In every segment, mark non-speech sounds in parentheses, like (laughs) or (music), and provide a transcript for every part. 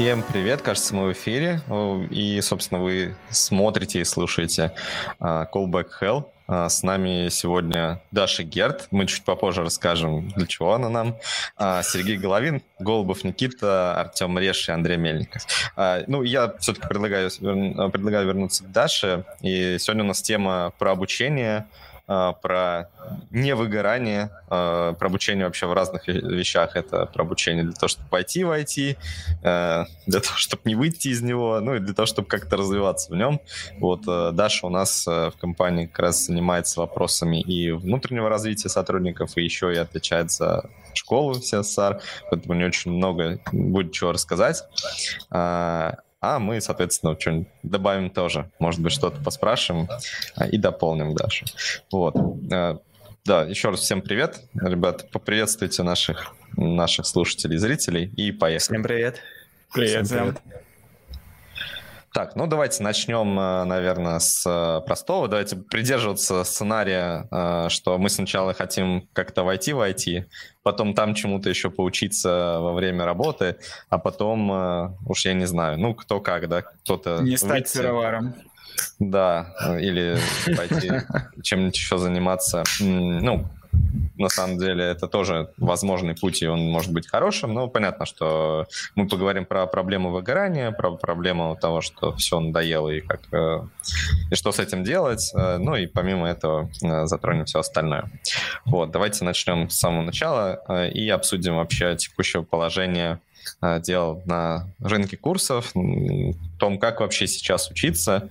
Всем привет, кажется, мы в эфире, и, собственно, вы смотрите и слушаете uh, Callback Hell. Uh, с нами сегодня Даша Герт, мы чуть попозже расскажем, для чего она нам. Uh, Сергей Головин, Голубов Никита, Артем Реш и Андрей Мельников. Ну, я все-таки предлагаю, предлагаю вернуться к Даше, и сегодня у нас тема про обучение, а, про невыгорание, а, про обучение вообще в разных вещах. Это про обучение для того, чтобы пойти в IT, э, (laughs) для того, чтобы не выйти из него, ну и для того, чтобы как-то развиваться в нем. Вот Даша у нас в компании как раз занимается вопросами и внутреннего развития сотрудников, и еще и отвечает за школу CSR, поэтому не очень много будет чего рассказать. А, мы, соответственно, что-нибудь добавим тоже. Может быть, что-то поспрашиваем а, и дополним Дашу. Вот. А, да, еще раз всем привет. Ребят, поприветствуйте наших, наших слушателей и зрителей и поехали. Всем привет. Привет, всем привет. Так, ну давайте начнем, э, наверное, с э, простого. Давайте придерживаться сценария, э, что мы сначала хотим как-то войти в IT, потом там чему-то еще поучиться во время работы, а потом, уж я не знаю, ну кто как, да, кто-то... Не стать выйти, сыроваром. Да, или пойти (laughs) чем-нибудь еще заниматься. Ну, на самом деле это тоже возможный путь, и он может быть хорошим, но понятно, что мы поговорим про проблему выгорания, про проблему того, что все надоело и как э, и что с этим делать, э, ну и помимо этого э, затронем все остальное. Вот, давайте начнем с самого начала и обсудим вообще текущее положение дел на рынке курсов, том, как вообще сейчас учиться,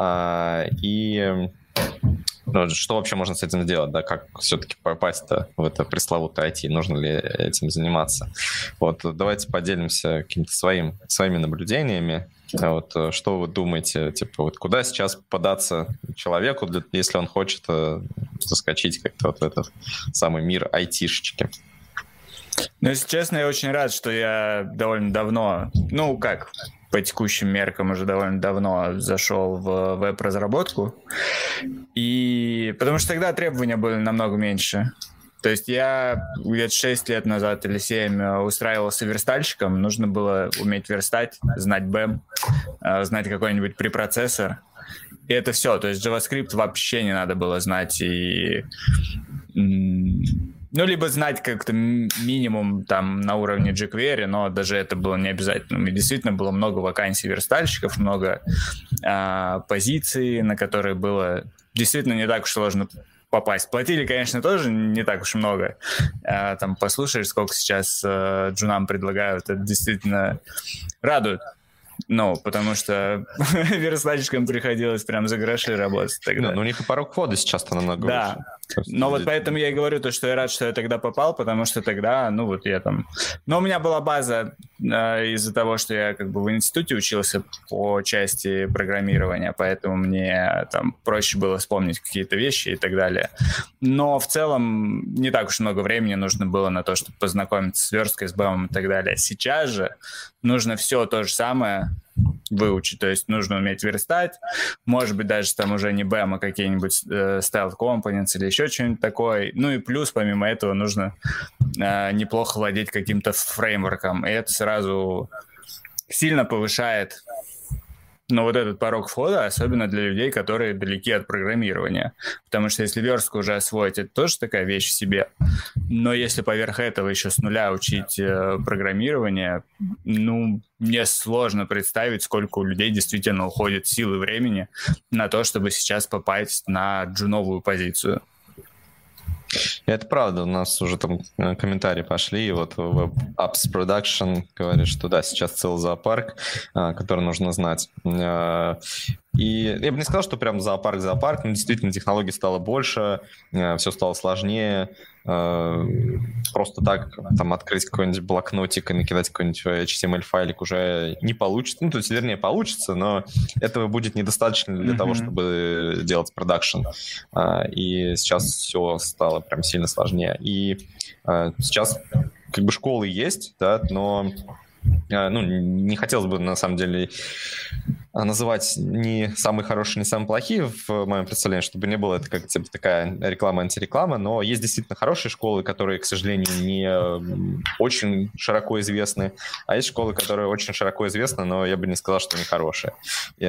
и ну, что вообще можно с этим сделать, да, как все-таки попасть-то в это пресловутое IT, нужно ли этим заниматься. Вот давайте поделимся какими-то своим, своими наблюдениями. Вот что вы думаете, типа, вот куда сейчас податься человеку, если он хочет э, заскочить как-то вот в этот самый мир айтишечки? Ну, если честно, я очень рад, что я довольно давно, ну как, по текущим меркам уже довольно давно зашел в веб-разработку. И потому что тогда требования были намного меньше. То есть я где-то 6 лет назад или 7 устраивался верстальщиком. Нужно было уметь верстать, знать BEM, э, знать какой-нибудь препроцессор. И это все. То есть JavaScript вообще не надо было знать. И ну, либо знать как-то минимум там на уровне jQuery, но даже это было не обязательно. И действительно было много вакансий верстальщиков, много а, позиций, на которые было действительно не так уж сложно попасть. Платили, конечно, тоже не так уж много. А, там послушаешь, сколько сейчас а, джунам предлагают, это действительно радует. Ну, потому что (laughs) верстальщикам приходилось прям за гроши работать тогда. Да, ну у них и порог входа сейчас-то намного Да, но вот поэтому я и говорю то, что я рад, что я тогда попал, потому что тогда, ну вот я там... Но у меня была база э, из-за того, что я как бы в институте учился по части программирования, поэтому мне там проще было вспомнить какие-то вещи и так далее. Но в целом не так уж много времени нужно было на то, чтобы познакомиться с версткой, с бэмом и так далее. Сейчас же нужно все то же самое выучить. То есть нужно уметь верстать, может быть, даже там уже не BEM, а какие-нибудь э, style components или еще что-нибудь такое. Ну и плюс, помимо этого, нужно э, неплохо владеть каким-то фреймворком. И это сразу сильно повышает но вот этот порог входа, особенно для людей, которые далеки от программирования. Потому что если верстку уже освоить, это тоже такая вещь в себе. Но если поверх этого еще с нуля учить э, программирование, ну, мне сложно представить, сколько у людей действительно уходит силы времени на то, чтобы сейчас попасть на джуновую позицию. Это правда, у нас уже там э, комментарии пошли, и вот Web Apps Production говорит, что да, сейчас целый зоопарк, а, который нужно знать. И я бы не сказал, что прям зоопарк, зоопарк, но действительно технологий стало больше, э, все стало сложнее, Э, просто так там открыть какой-нибудь блокнотик и накидать какой-нибудь HTML-файлик уже не получится. Ну, то есть, вернее, получится, но этого будет недостаточно для mm-hmm. того, чтобы делать продакшн. Э, и сейчас все стало прям сильно сложнее. И э, сейчас как бы школы есть, да, но ну, не хотелось бы, на самом деле, а, называть не самые хорошие, не самые плохие в моем представлении, чтобы не было это как типа, такая реклама-антиреклама, но есть действительно хорошие школы, которые, к сожалению, не очень широко известны, а есть школы, которые очень широко известны, но я бы не сказал, что они хорошие. И,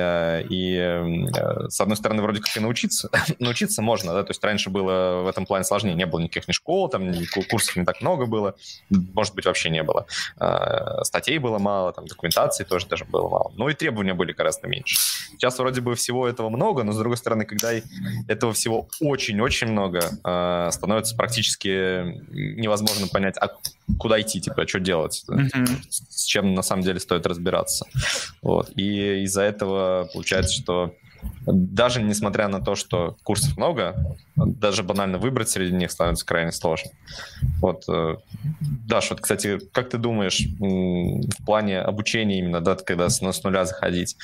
и э, с одной стороны, вроде как и научиться, (laughs) научиться можно, да, то есть раньше было в этом плане сложнее, не было никаких ни школ, там ни курсов не так много было, может быть, вообще не было. А, статей было мало, там документации тоже даже было мало. Ну и требования были гораздо гораздо меньше. Сейчас вроде бы всего этого много, но с другой стороны, когда этого всего очень-очень много, э, становится практически невозможно понять, а куда идти, типа, а что делать, mm-hmm. с чем на самом деле стоит разбираться. Вот. И из-за этого получается, что даже несмотря на то, что курсов много, даже банально выбрать среди них становится крайне сложно. Вот, э, Даш, вот, кстати, как ты думаешь в плане обучения именно, да, когда с, с нуля заходить,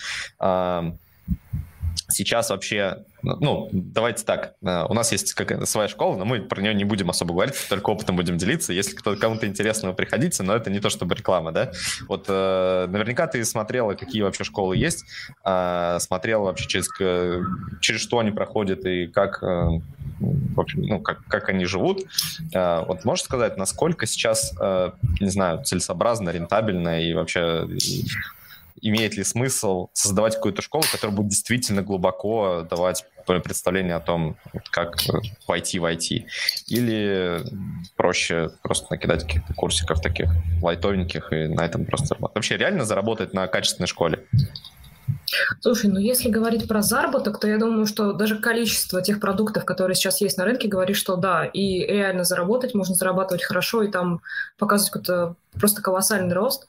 сейчас вообще, ну, давайте так, э, у нас есть как своя школа, но мы про нее не будем особо говорить, только опытом будем делиться. Если кто кому-то интересно, приходите, но это не то чтобы реклама, да. Вот э, наверняка ты смотрела, какие вообще школы есть, э, смотрела вообще через, через что они проходят и как, в общем, ну, как, как они живут. Вот можешь сказать, насколько сейчас, не знаю, целесообразно, рентабельно и вообще имеет ли смысл создавать какую-то школу, которая будет действительно глубоко давать представление о том, как войти в IT. Или проще просто накидать каких-то курсиков таких лайтовеньких и на этом просто заработать. Вообще реально заработать на качественной школе? Слушай, ну если говорить про заработок, то я думаю, что даже количество тех продуктов, которые сейчас есть на рынке, говорит, что да, и реально заработать, можно зарабатывать хорошо и там показывать какой-то просто колоссальный рост.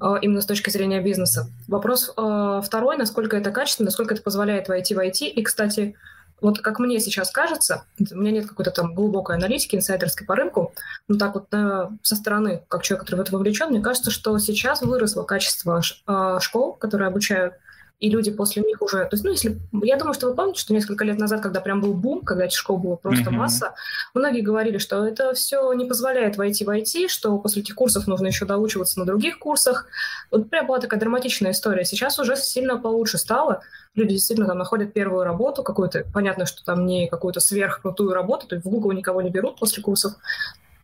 Э, именно с точки зрения бизнеса. Вопрос э, второй, насколько это качественно, насколько это позволяет войти в IT. И, кстати, вот как мне сейчас кажется, у меня нет какой-то там глубокой аналитики, инсайдерской по рынку, но так вот э, со стороны, как человек, который в это вовлечен, мне кажется, что сейчас выросло качество школ, которые обучают и люди после них уже... То есть, ну, если... Я думаю, что вы помните, что несколько лет назад, когда прям был бум, когда этих школ было просто mm-hmm. масса, многие говорили, что это все не позволяет войти в IT, что после этих курсов нужно еще доучиваться на других курсах. Вот прям была такая драматичная история. Сейчас уже сильно получше стало. Люди действительно там находят первую работу какую-то. Понятно, что там не какую-то сверхкрутую работу, то есть в Google никого не берут после курсов,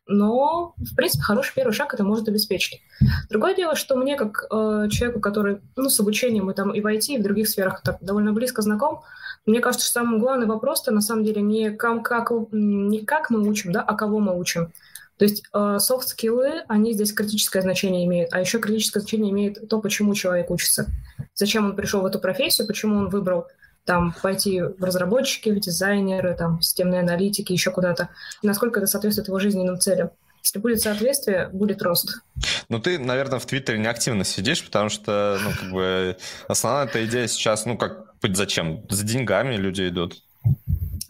но, в принципе, хороший первый шаг это может обеспечить. Другое дело, что мне, как э, человеку, который ну, с обучением и, там, и в IT, и в других сферах так довольно близко знаком, мне кажется, что самый главный вопрос-то на самом деле не как, как, не как мы учим, да, а кого мы учим. То есть э, софт-скиллы, они здесь критическое значение имеют, а еще критическое значение имеет то, почему человек учится. Зачем он пришел в эту профессию, почему он выбрал там пойти в разработчики, в дизайнеры, там, системные аналитики, еще куда-то, насколько это соответствует его жизненным целям. Если будет соответствие, будет рост. Ну, ты, наверное, в Твиттере не активно сидишь, потому что, ну, как бы, основная эта идея сейчас, ну, как, зачем? За деньгами люди идут.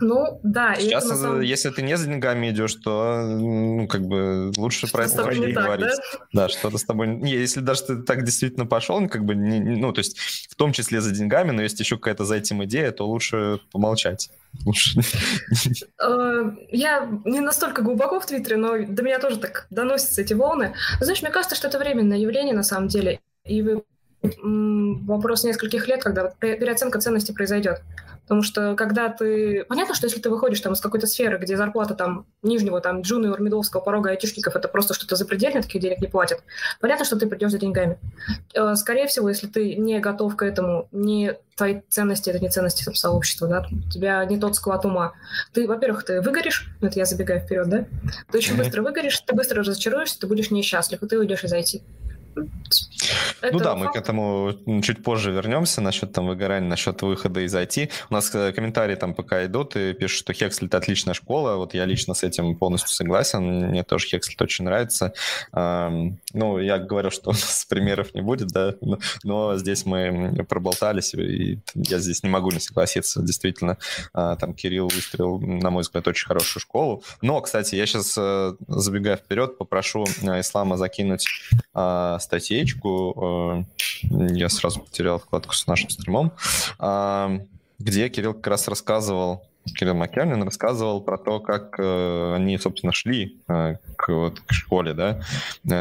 Ну, да. Сейчас, это, самом... если ты не за деньгами идешь, то, ну, как бы, лучше про это не говорить. Да? да, что-то с тобой... Не, если даже ты так действительно пошел, ну, как бы, не, ну, то есть, в том числе за деньгами, но есть еще какая-то за этим идея, то лучше помолчать. (laughs) Э, я не настолько глубоко в Твиттере, но до меня тоже так доносятся эти волны. Знаешь, мне кажется, что это временное явление на самом деле. И вопрос нескольких лет, когда переоценка ценности произойдет. Потому что когда ты... Понятно, что если ты выходишь там из какой-то сферы, где зарплата там нижнего, там, джуниор, медовского порога айтишников, это просто что-то запредельное, таких денег не платят, понятно, что ты придешь за деньгами. Э, скорее всего, если ты не готов к этому, не твои ценности, это не ценности там, сообщества, да, у тебя не тот склад ума. Ты, во-первых, ты выгоришь, это я забегаю вперед, да, ты очень быстро выгоришь, ты быстро разочаруешься, ты будешь несчастлив, и ты уйдешь из IT. Это ну да, мы к этому чуть позже вернемся насчет там выгорания, насчет выхода из IT. У нас э, комментарии там пока идут и пишут, что Хекслит отличная школа. Вот я лично с этим полностью согласен. Мне тоже Хекслит очень нравится. Ну, я говорю, что (laughs) у нас примеров не будет, да, но, но здесь мы проболтались, и я здесь не могу не согласиться. Действительно, а, там Кирилл выстрелил, на мой взгляд, очень хорошую школу. Но, кстати, я сейчас, э, забегая вперед, попрошу э, Ислама закинуть а, статейку, э, я сразу потерял вкладку с нашим стримом, а, где Кирилл как раз рассказывал Кирилл Макернин рассказывал про то, как э, они, собственно, шли э, к, вот, к школе, да,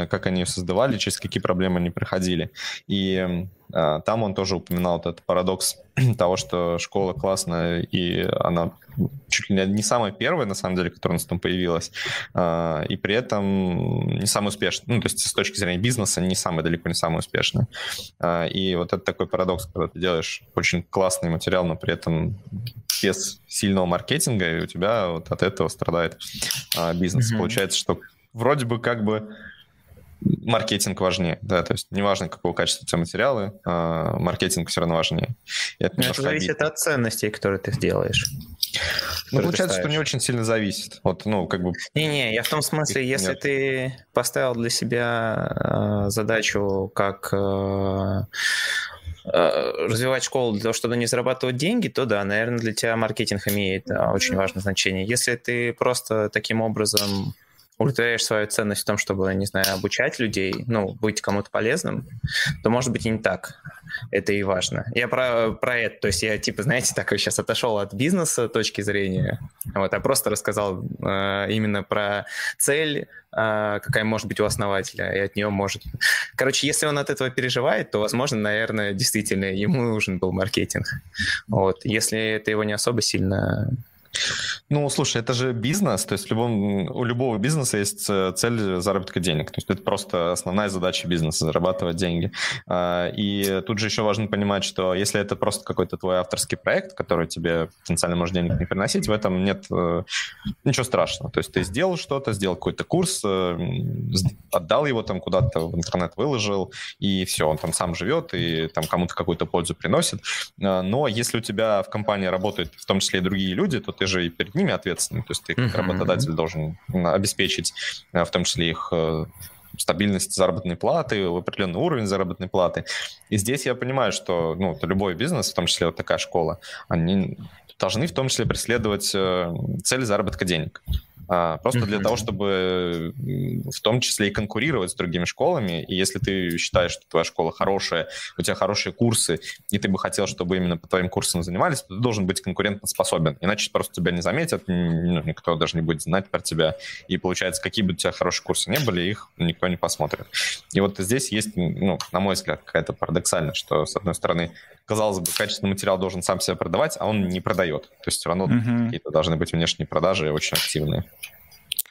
как они ее создавали, через какие проблемы они проходили. И там он тоже упоминал вот этот парадокс (clears throat) того, что школа классная, и она чуть ли не самая первая, на самом деле, которая у нас там появилась, э, и при этом не самая успешная. Ну, то есть с точки зрения бизнеса не самая, далеко не самая успешная. Э, и вот это такой парадокс, когда ты делаешь очень классный материал, но при этом без сильного маркетинга, и у тебя вот от этого страдает а, бизнес. Mm-hmm. Получается, что вроде бы как бы маркетинг важнее, да, то есть неважно, какого качества у тебя материалы, а маркетинг все равно важнее. И это, это зависит обидно. от ценностей, которые ты сделаешь. Ну, получается, что не очень сильно зависит. Вот, ну, как бы... Не-не, я в том смысле, если Нет. ты поставил для себя э, задачу как э, Э, развивать школу для того, чтобы не зарабатывать деньги, то да, наверное, для тебя маркетинг имеет очень важное значение. Если ты просто таким образом удовлетворяешь свою ценность в том, чтобы, не знаю, обучать людей, ну, быть кому-то полезным, то, может быть, и не так. Это и важно. Я про, про это, то есть я, типа, знаете, (laughs) такой сейчас отошел от бизнеса точки зрения, вот, а просто рассказал э, именно про цель, э, какая может быть у основателя, и от нее может... Короче, если он от этого переживает, то, возможно, наверное, действительно ему нужен был маркетинг. Вот. Если это его не особо сильно ну, слушай, это же бизнес, то есть любом, у любого бизнеса есть э, цель заработка денег. То есть это просто основная задача бизнеса – зарабатывать деньги. А, и тут же еще важно понимать, что если это просто какой-то твой авторский проект, который тебе потенциально может денег не приносить, в этом нет э, ничего страшного. То есть ты сделал что-то, сделал какой-то курс, э, отдал его там куда-то в интернет, выложил, и все, он там сам живет и там кому-то какую-то пользу приносит. Но если у тебя в компании работают в том числе и другие люди, то ты ты же и перед ними ответственный, то есть ты как работодатель должен обеспечить э, в том числе их э, стабильность заработной платы, определенный уровень заработной платы. И здесь я понимаю, что ну, любой бизнес, в том числе вот такая школа, они должны в том числе преследовать э, цель заработка денег. А, просто mm-hmm. для того, чтобы в том числе и конкурировать с другими школами. И если ты считаешь, что твоя школа хорошая, у тебя хорошие курсы, и ты бы хотел, чтобы именно по твоим курсам занимались, то ты должен быть конкурентоспособен. Иначе просто тебя не заметят, ну, никто даже не будет знать про тебя. И получается, какие бы у тебя хорошие курсы не были, их никто не посмотрит. И вот здесь есть, ну, на мой взгляд, какая-то парадоксальность, что, с одной стороны, казалось бы, качественный материал должен сам себя продавать, а он не продает. То есть все равно mm-hmm. какие-то должны быть внешние продажи очень активные.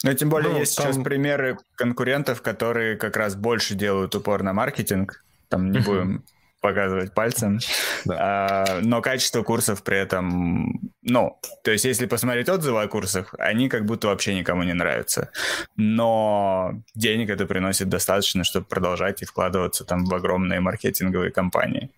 Ну, тем более, ну, есть там... сейчас примеры конкурентов, которые как раз больше делают упор на маркетинг. Там не будем показывать пальцем. Да. А, но качество курсов при этом, ну, то есть если посмотреть отзывы о курсах, они как будто вообще никому не нравятся. Но денег это приносит достаточно, чтобы продолжать и вкладываться там в огромные маркетинговые компании.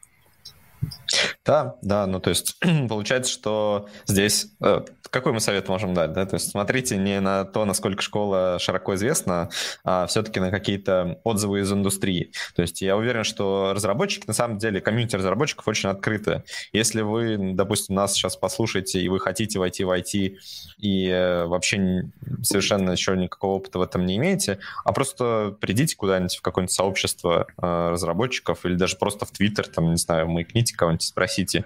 Да, да, ну то есть (clears throat) получается, что здесь э, какой мы совет можем дать, да? То есть смотрите не на то, насколько школа широко известна, а все-таки на какие-то отзывы из индустрии. То есть я уверен, что разработчики, на самом деле, комьюнити разработчиков очень открыты. Если вы, допустим, нас сейчас послушаете, и вы хотите войти в IT, и э, вообще совершенно еще никакого опыта в этом не имеете, а просто придите куда-нибудь в какое-нибудь сообщество э, разработчиков или даже просто в Твиттер, там, не знаю, маякните кого-нибудь, спросите,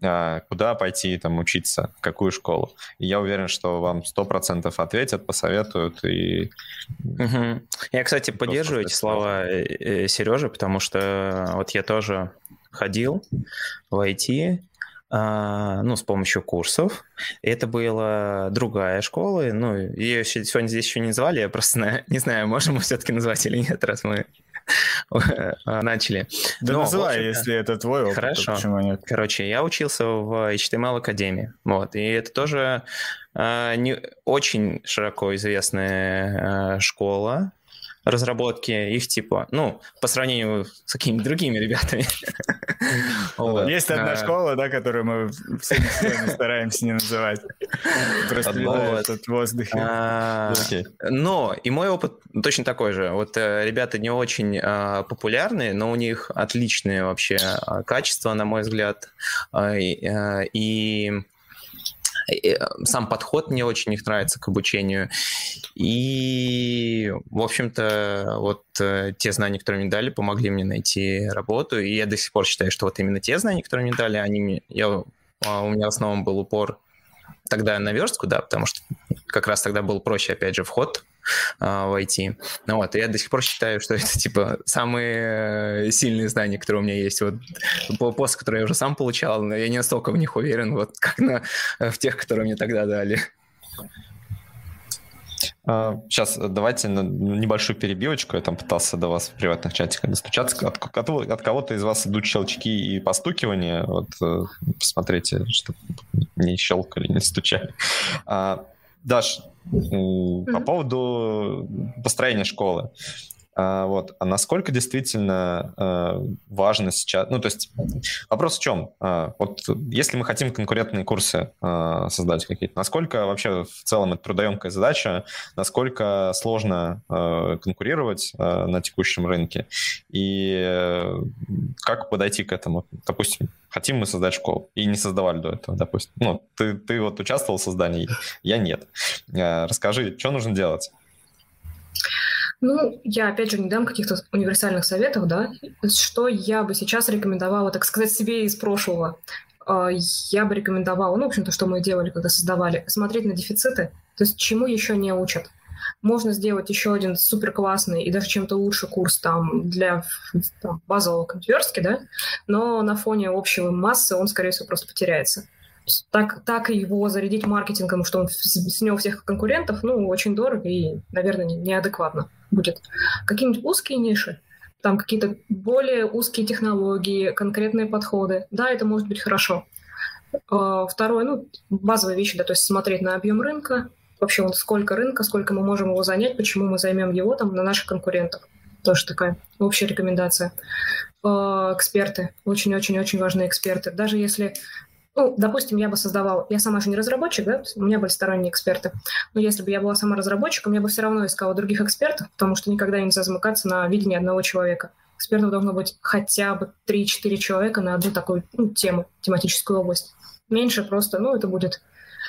э, куда пойти там учиться, какую школу. И я уверен, что вам сто процентов ответят, посоветуют и... Угу. Я, кстати, поддерживаю эти слова э, э, Сережи, потому что вот я тоже ходил в IT, а, ну, с помощью курсов. Это была другая школа, ну, ее сегодня здесь еще не звали, я просто (laughs) не знаю, можем мы все-таки назвать или нет, раз мы (laughs) начали. Да Но, называй, если это твой опыт, Хорошо. почему нет? Короче, я учился в HTML Академии, вот, и это тоже э, не очень широко известная э, школа, разработки их типа, ну, по сравнению с какими-то другими ребятами. (laughs) Есть одна а. школа, да, которую мы всеми стараемся не называть. Просто этот воздух. А, но и мой опыт точно такой же. Вот э, ребята не очень а, популярные, но у них отличные вообще качества, на мой взгляд. И Э, сам подход мне очень их нравится к обучению. И, в общем-то, вот э, те знания, которые мне дали, помогли мне найти работу. И я до сих пор считаю, что вот именно те знания, которые мне дали, они мне... Я, а, у меня в основном был упор тогда на верстку, да, потому что как раз тогда был проще, опять же, вход а, в IT. Ну вот, я до сих пор считаю, что (laughs) это, типа, самые сильные знания, которые у меня есть. Вот пост, который я уже сам получал, но я не настолько в них уверен, вот, как на, в тех, которые мне тогда дали. Сейчас а, давайте на небольшую перебивочку. Я там пытался до вас в приватных чатиках достучаться. От, от, от кого-то из вас идут щелчки и постукивания. Вот э, посмотрите, чтобы не щелкали, не стучали. А, Даш. По поводу построения школы. А, вот. А насколько действительно а, важно сейчас... Ну, то есть вопрос в чем? А, вот если мы хотим конкурентные курсы создать какие-то, насколько вообще в целом это трудоемкая задача, насколько сложно конкурировать на текущем рынке и а, как подойти к этому? Допустим, хотим мы создать школу и не создавали до этого, допустим. Ну, ты, ты вот участвовал в создании, я нет. Расскажи, что нужно делать? Ну, я, опять же, не дам каких-то универсальных советов, да. Что я бы сейчас рекомендовала, так сказать, себе из прошлого? А, я бы рекомендовала, ну, в общем-то, что мы делали, когда создавали, смотреть на дефициты, то есть чему еще не учат. Можно сделать еще один супер классный и даже чем-то лучше курс там для там, базового конверстки, да, но на фоне общего массы он, скорее всего, просто потеряется так, так его зарядить маркетингом, что он снес всех конкурентов, ну, очень дорого и, наверное, неадекватно будет. Какие-нибудь узкие ниши, там какие-то более узкие технологии, конкретные подходы, да, это может быть хорошо. А, второе, ну, базовые вещи, да, то есть смотреть на объем рынка, вообще вот сколько рынка, сколько мы можем его занять, почему мы займем его там на наших конкурентах. Тоже такая общая рекомендация. А, эксперты, очень-очень-очень важные эксперты. Даже если ну, допустим, я бы создавала, я сама же не разработчик, да, у меня были сторонние эксперты, но если бы я была сама разработчиком, я бы все равно искала других экспертов, потому что никогда нельзя замыкаться на видении одного человека. Экспертов должно быть хотя бы 3-4 человека на одну такую ну, тему, тематическую область. Меньше просто, ну, это будет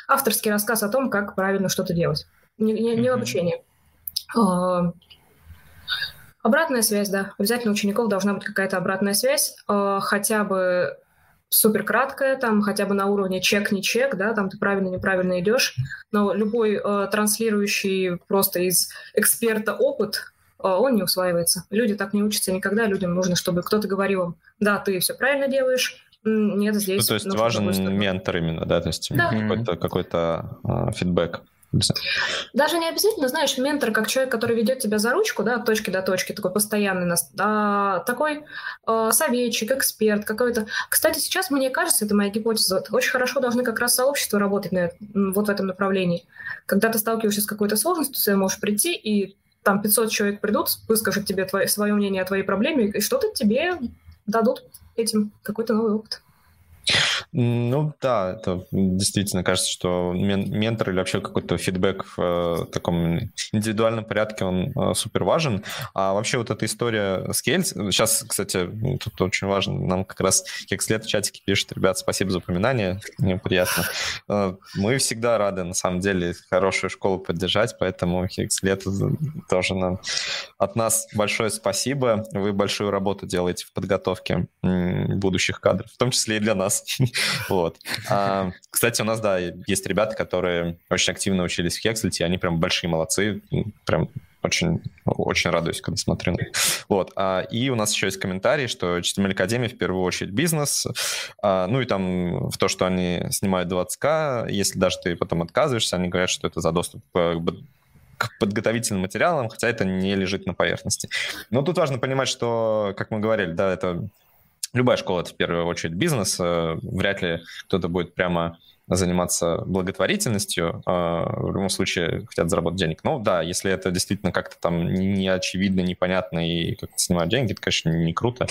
авторский рассказ о том, как правильно что-то делать. Не, не, не обучение. А, обратная связь, да. Обязательно у учеников должна быть какая-то обратная связь, а, хотя бы супер краткая, там хотя бы на уровне чек-не чек, да, там ты правильно-неправильно идешь, но любой э, транслирующий просто из эксперта опыт, э, он не усваивается. Люди так не учатся никогда, людям нужно, чтобы кто-то говорил им, да, ты все правильно делаешь, нет, здесь... Ну, то есть важен ментор именно, да, то есть да. какой-то, какой-то э, фидбэк. Даже не обязательно, знаешь, ментор как человек, который ведет тебя за ручку, да, от точки до точки, такой постоянный, а, такой э, советчик, эксперт какой-то. Кстати, сейчас, мне кажется, это моя гипотеза, очень хорошо должны как раз сообщества работать на, вот в этом направлении. Когда ты сталкиваешься с какой-то сложностью, ты можешь прийти, и там 500 человек придут, выскажут тебе твое, свое мнение о твоей проблеме, и что-то тебе дадут этим, какой-то новый опыт. Ну да, это действительно кажется, что мен- ментор или вообще какой-то фидбэк в э, таком индивидуальном порядке, он э, супер важен. А вообще вот эта история с Кейльс, сейчас, кстати, тут очень важно, нам как раз Хекслет в чатике пишет, ребят, спасибо за упоминание, мне приятно. Э, мы всегда рады, на самом деле, хорошую школу поддержать, поэтому Хекслет тоже нам от нас большое спасибо. Вы большую работу делаете в подготовке будущих кадров, в том числе и для нас. (laughs) Вот. А, кстати, у нас, да, есть ребята, которые очень активно учились в Хекслите, они прям большие молодцы, прям очень, очень радуюсь, когда смотрю. Вот. А, и у нас еще есть комментарий, что HTML Академия в первую очередь бизнес. А, ну и там в то, что они снимают 20к, если даже ты потом отказываешься, они говорят, что это за доступ к к подготовительным материалам, хотя это не лежит на поверхности. Но тут важно понимать, что, как мы говорили, да, это Любая школа — это в первую очередь бизнес. Э, вряд ли кто-то будет прямо заниматься благотворительностью, а, в любом случае хотят заработать денег. Ну да, если это действительно как-то там не очевидно, непонятно и как-то снимают деньги, это, конечно, не круто.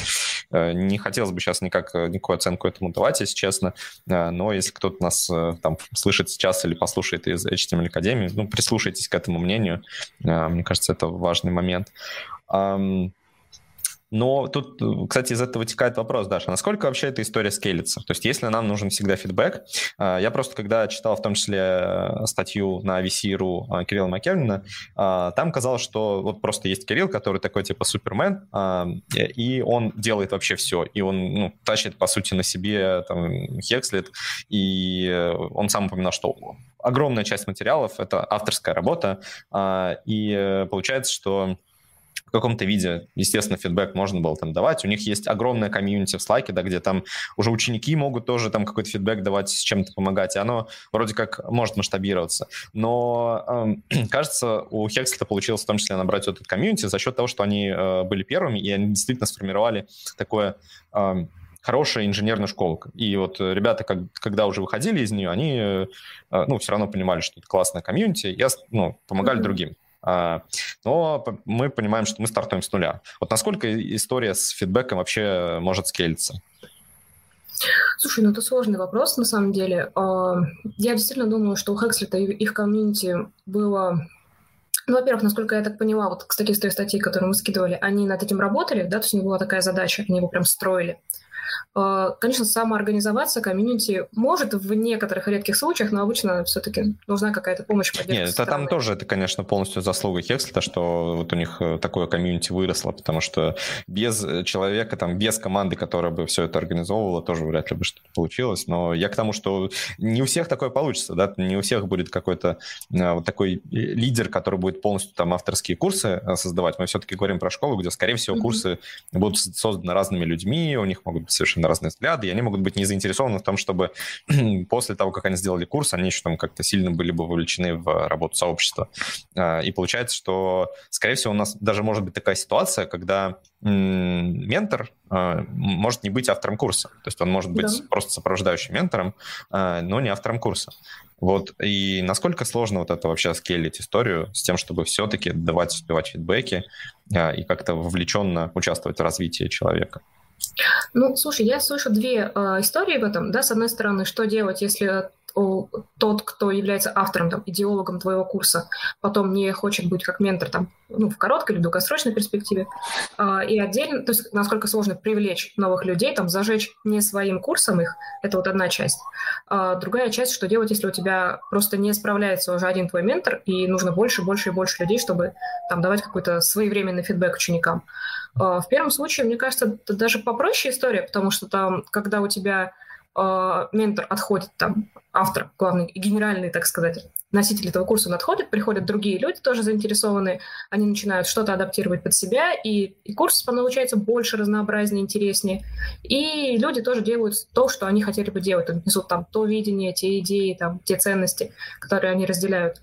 Э, не хотелось бы сейчас никак никакую оценку этому давать, если честно, э, но если кто-то нас там слышит сейчас или послушает из HTML Академии, ну, прислушайтесь к этому мнению. Мне кажется, это важный момент. Но тут, кстати, из этого вытекает вопрос, Даша, насколько вообще эта история скейлится? То есть если нам нужен всегда фидбэк, а, я просто когда читал в том числе э, статью на VC.ru Кирилла Макевлина, там казалось, что вот просто есть Кирилл, который такой типа супермен, и он делает вообще все, и он ну, тащит, по сути, на себе там, Хекслет, и он сам упоминал, что огромная часть материалов — это авторская работа, и э, получается, что в каком-то виде, естественно, фидбэк можно было там давать. У них есть огромная комьюнити в Slack, да, где там уже ученики могут тоже там какой-то фидбэк давать, с чем-то помогать, и оно вроде как может масштабироваться. Но э, (clears throat) кажется, у Хекслета получилось в том числе набрать вот этот комьюнити за счет того, что они э, были первыми, и они действительно сформировали такое э, хорошая инженерная школа. И вот ребята, как, когда уже выходили из нее, они, э, ну, все равно понимали, что это классная комьюнити, и ну, помогали mm-hmm. другим. А, но мы понимаем, что мы стартуем с нуля. Вот насколько история с фидбэком вообще может скейлиться? Слушай, ну это сложный вопрос на самом деле. А, я действительно думаю, что у Хекслета и их комьюнити было ну, во-первых, насколько я так поняла, вот, кстати, с той статьи, которую мы скидывали, они над этим работали, да, то есть у них была такая задача, они его прям строили. Э, конечно, самоорганизоваться комьюнити может в некоторых редких случаях, но обычно все-таки нужна какая-то помощь, поддержка. Нет, это там тоже, это, конечно, полностью заслуга Хекслета, что вот у них э, такое комьюнити выросло, потому что без человека, там, без команды, которая бы все это организовывала, тоже вряд ли бы что-то получилось. Но я к тому, что не у всех такое получится, да, не у всех будет какой-то э, вот такой лидер, который будет полностью там авторские курсы создавать. Мы все-таки говорим про школу, где, скорее всего, курсы mm-hmm. будут созданы разными людьми, у них могут быть совершенно разные взгляды, и они могут быть не заинтересованы в том, чтобы (clears throat) после того, как они сделали курс, они еще там как-то сильно были бы вовлечены в работу сообщества. А, и получается, что, скорее всего, у нас даже может быть такая ситуация, когда ментор а, может не быть автором курса. То есть он может быть да. просто сопровождающим ментором, но не автором курса. Вот. И насколько сложно вот это вообще скейлить историю с тем, чтобы все-таки давать, успевать фидбэки и как-то вовлеченно участвовать в развитии человека? Ну, слушай, я слышу две э, истории в этом, да, с одной стороны, что делать, если тот, кто является автором, там, идеологом твоего курса, потом не хочет быть как ментор там, ну, в короткой или долгосрочной перспективе. А, и отдельно, то есть насколько сложно привлечь новых людей, там, зажечь не своим курсом их, это вот одна часть. А другая часть, что делать, если у тебя просто не справляется уже один твой ментор, и нужно больше, больше и больше людей, чтобы там давать какой-то своевременный фидбэк ученикам. А, в первом случае, мне кажется, это даже попроще история, потому что там, когда у тебя ментор отходит, там, автор, главный, генеральный, так сказать, носитель этого курса, он отходит, приходят другие люди, тоже заинтересованные, они начинают что-то адаптировать под себя, и, и курс получается больше, разнообразнее, интереснее. И люди тоже делают то, что они хотели бы делать, несут там то видение, те идеи, там, те ценности, которые они разделяют.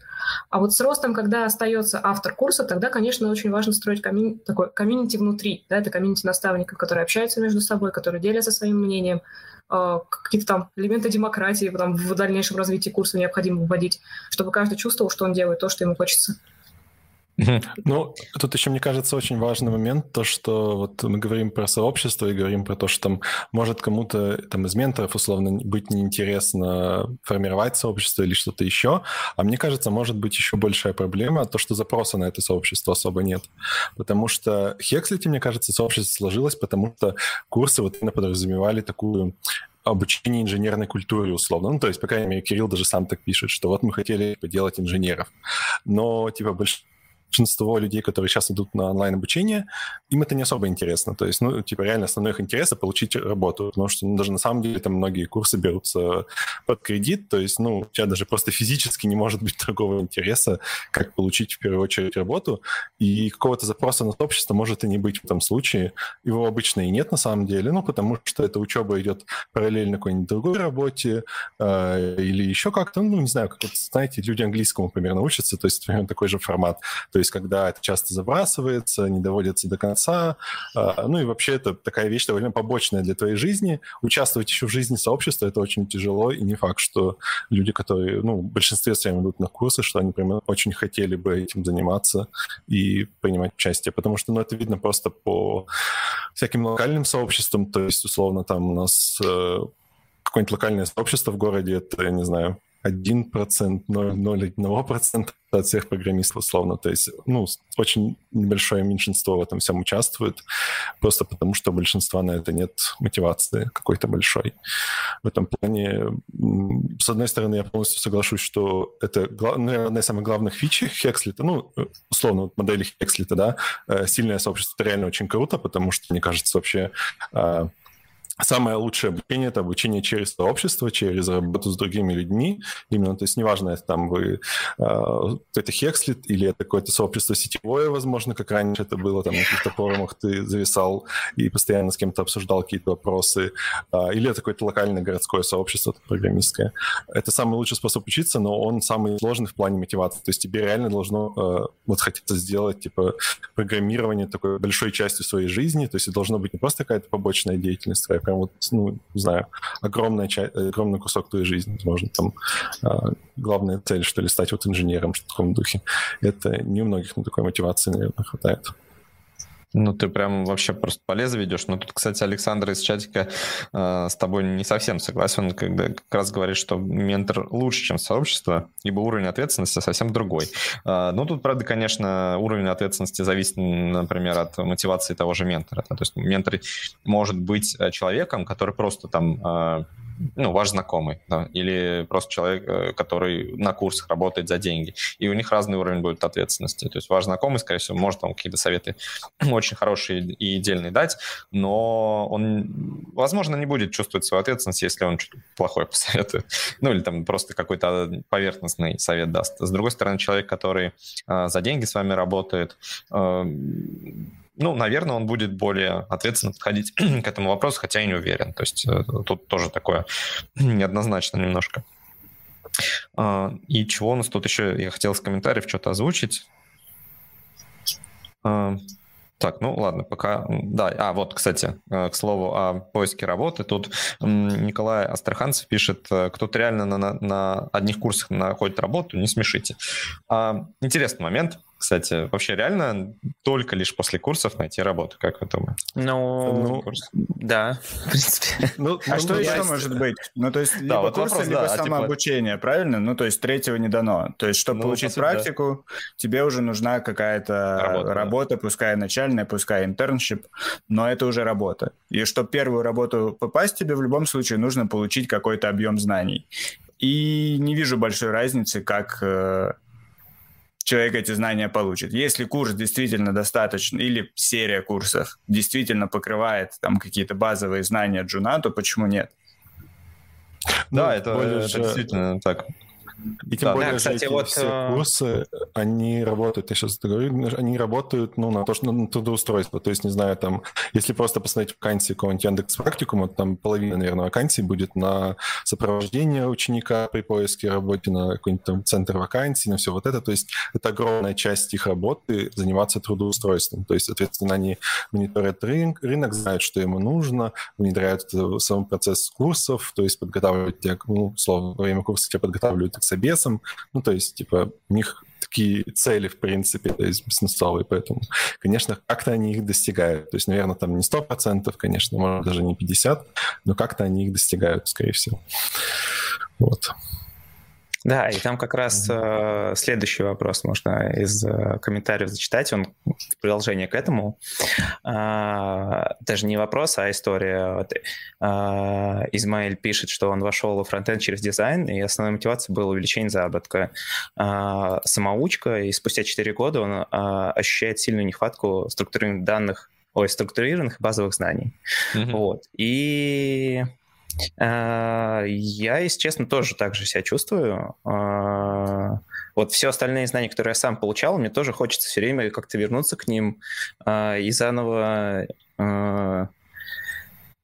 А вот с ростом, когда остается автор курса, тогда, конечно, очень важно строить комьюнити, такой комьюнити внутри. Да, это комьюнити наставников, которые общаются между собой, которые делятся своим мнением, э, какие-то там элементы демократии там, в дальнейшем развитии курса необходимо вводить, чтобы каждый чувствовал, что он делает то, что ему хочется. (laughs) Ну, тут еще, мне кажется, очень важный момент, то, что вот мы говорим про сообщество и говорим про то, что там может кому-то там из менторов условно быть неинтересно формировать сообщество или что-то еще, а мне кажется, может быть еще большая проблема, то, что запроса на это сообщество особо нет. Потому что Хекслите, мне кажется, сообщество сложилось, потому что курсы вот именно подразумевали такую обучение инженерной культуре, условно. Ну, то есть, по крайней мере, Кирилл даже сам так пишет, что вот мы хотели поделать инженеров. Но, типа, большинство большинство людей, которые сейчас идут на онлайн-обучение, им это не особо интересно. То есть, ну, типа, реально основной их интерес — получить работу, потому что ну, даже на самом деле там многие курсы берутся под кредит, то есть, ну, у тебя даже просто физически не может быть (laughs) такого интереса, как получить в первую очередь работу, и какого-то запроса на сообщество может и не быть в этом случае. Его обычно и нет на самом деле, ну, потому что эта учеба идет параллельно какой-нибудь другой работе э, или еще как-то, ну, не знаю, как вот, знаете, люди английскому примерно учатся, то есть примерно такой же формат. То есть когда это часто забрасывается, не доводится до конца. А, ну и вообще это такая вещь довольно побочная для твоей жизни. Участвовать еще в жизни сообщества это очень тяжело, и не факт, что люди, которые, ну, в большинстве своем идут на курсы, что они прямо очень хотели бы этим заниматься и принимать участие. Потому что, ну, это видно просто по всяким локальным сообществам, то есть, условно, там у нас э, какое-нибудь локальное сообщество в городе, это, я не знаю, 1%, 0,01% от всех программистов условно. То есть, ну, очень небольшое меньшинство в этом всем участвует, просто потому что у большинства на это нет мотивации какой-то большой. В этом плане, с одной стороны, я полностью соглашусь, что это, наверное, одна из самых главных фичей Хекслита, ну, условно, модели Хекслита, да, э, сильное сообщество, это реально очень круто, потому что, мне кажется, вообще а, Самое лучшее обучение – это обучение через сообщество, через работу с другими людьми. Именно, то есть неважно, это там вы это Хекслит или это какое-то сообщество сетевое, возможно, как раньше это было, там на каких-то форумах ты зависал и постоянно с кем-то обсуждал какие-то вопросы, э, или это какое-то локальное городское сообщество программистское. Это самый лучший способ учиться, но он самый сложный в плане мотивации. То есть тебе реально должно э, вот хотеться сделать типа программирование такой большой частью своей жизни, то есть должно быть не просто какая-то побочная деятельность прям вот, ну, не знаю, огромная часть, огромный кусок твоей жизни, возможно, там э, главная цель, что ли, стать вот инженером, в таком духе. Это не у многих на такой мотивации, наверное, хватает. Ну, ты прям вообще просто по лезвию ведешь. Но тут, кстати, Александр из чатика э, с тобой не совсем согласен, когда как раз говорит, что ментор лучше, чем сообщество, ибо уровень ответственности совсем другой. Э, ну, тут, правда, конечно, уровень ответственности зависит, например, от мотивации того же ментора. То есть ментор может быть э, человеком, который просто там э, ну, ваш знакомый, да, или просто человек, э, который на курсах работает за деньги. И у них разный уровень будет ответственности. То есть ваш знакомый, скорее всего, может вам какие-то советы (clears throat) очень хорошие и дельные дать, но он, возможно, не будет чувствовать свою ответственность, если он что-то плохое (laughs) посоветует. Ну, или там просто какой-то поверхностный совет даст. С другой стороны, человек, который э, за деньги с вами работает, э, ну, наверное, он будет более ответственно подходить (clears throat) к этому вопросу, хотя и не уверен. То есть э, тут тоже такое (clears throat) неоднозначно немножко. А, и чего у нас тут еще? Я хотел с комментариев что-то озвучить. А, так, ну ладно, пока... Да, а вот, кстати, э, к слову о поиске работы. Тут Николай Астраханцев пишет, э, кто-то реально на, на одних курсах находит работу, не смешите. А, интересный момент кстати, вообще реально только лишь после курсов найти работу, как вы думаете? Ну, ну да, в принципе. Ну, (laughs) а ну, что еще есть... может быть? Ну, то есть, либо да, вот курсы, вопрос, либо да, самообучение, типа... правильно? Ну, то есть, третьего не дано. То есть, чтобы ну, получить сути, практику, да. тебе уже нужна какая-то работа, работа да. пускай начальная, пускай internship, но это уже работа. И чтобы первую работу попасть, тебе в любом случае нужно получить какой-то объем знаний. И не вижу большой разницы, как э, человек эти знания получит. Если курс действительно достаточно, или серия курсов действительно покрывает там какие-то базовые знания джуна, то почему нет? Да, ну, это, это действительно так. И тем да, более, да, кстати, эти вот... все э, курсы, они работают, я сейчас говорю, они работают ну, на то, что на трудоустройство. То есть, не знаю, там, если просто посмотреть вакансии какого-нибудь Яндекс Практикума, там половина, наверное, вакансий будет на сопровождение ученика при поиске работы, на какой-нибудь там центр вакансий, на все вот это. То есть это огромная часть их работы заниматься трудоустройством. То есть, соответственно, они мониторят рынок, рынок знают, что ему нужно, внедряют сам процесс курсов, то есть подготавливают тебя, ну, словно, во время курса тебя подготавливают к собесом. Ну, то есть, типа, у них такие цели, в принципе, то есть бизнесовые, поэтому, конечно, как-то они их достигают. То есть, наверное, там не 100%, конечно, может, даже не 50%, но как-то они их достигают, скорее всего. Вот. Да, и там как раз э, следующий вопрос можно из э, комментариев зачитать, он в продолжение к этому. Э, даже не вопрос, а история. Вот, э, Измаиль пишет, что он вошел в фронтенд через дизайн, и основной мотивацией было увеличение заработка. Э, самоучка, и спустя 4 года он э, ощущает сильную нехватку структурированных данных, ой, структурированных базовых знаний. Mm-hmm. Вот. И а, я, если честно, тоже так же себя чувствую. А, вот все остальные знания, которые я сам получал, мне тоже хочется все время как-то вернуться к ним а, и заново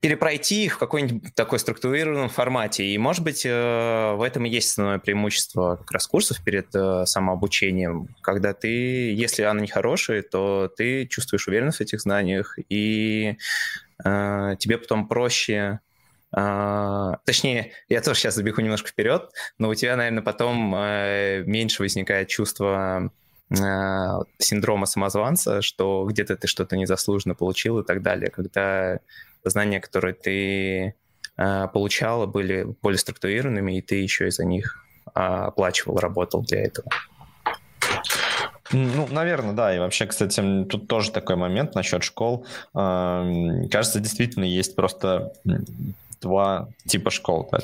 перепройти их в какой-нибудь такой структурированном формате. И, может быть, э, в этом и есть основное преимущество как раз курсов перед э, самообучением, когда ты, если оно не хорошее, то ты чувствуешь уверенность в этих знаниях, и э, тебе потом проще а, точнее, я тоже сейчас забегу немножко вперед, но у тебя, наверное, потом э, меньше возникает чувство э, синдрома самозванца, что где-то ты что-то незаслуженно получил и так далее, когда знания, которые ты э, получала, были более структурированными, и ты еще из-за них а, оплачивал, работал для этого. Ну, наверное, да. И вообще, кстати, тут тоже такой момент насчет школ. Кажется, действительно есть просто два типа школ. Да.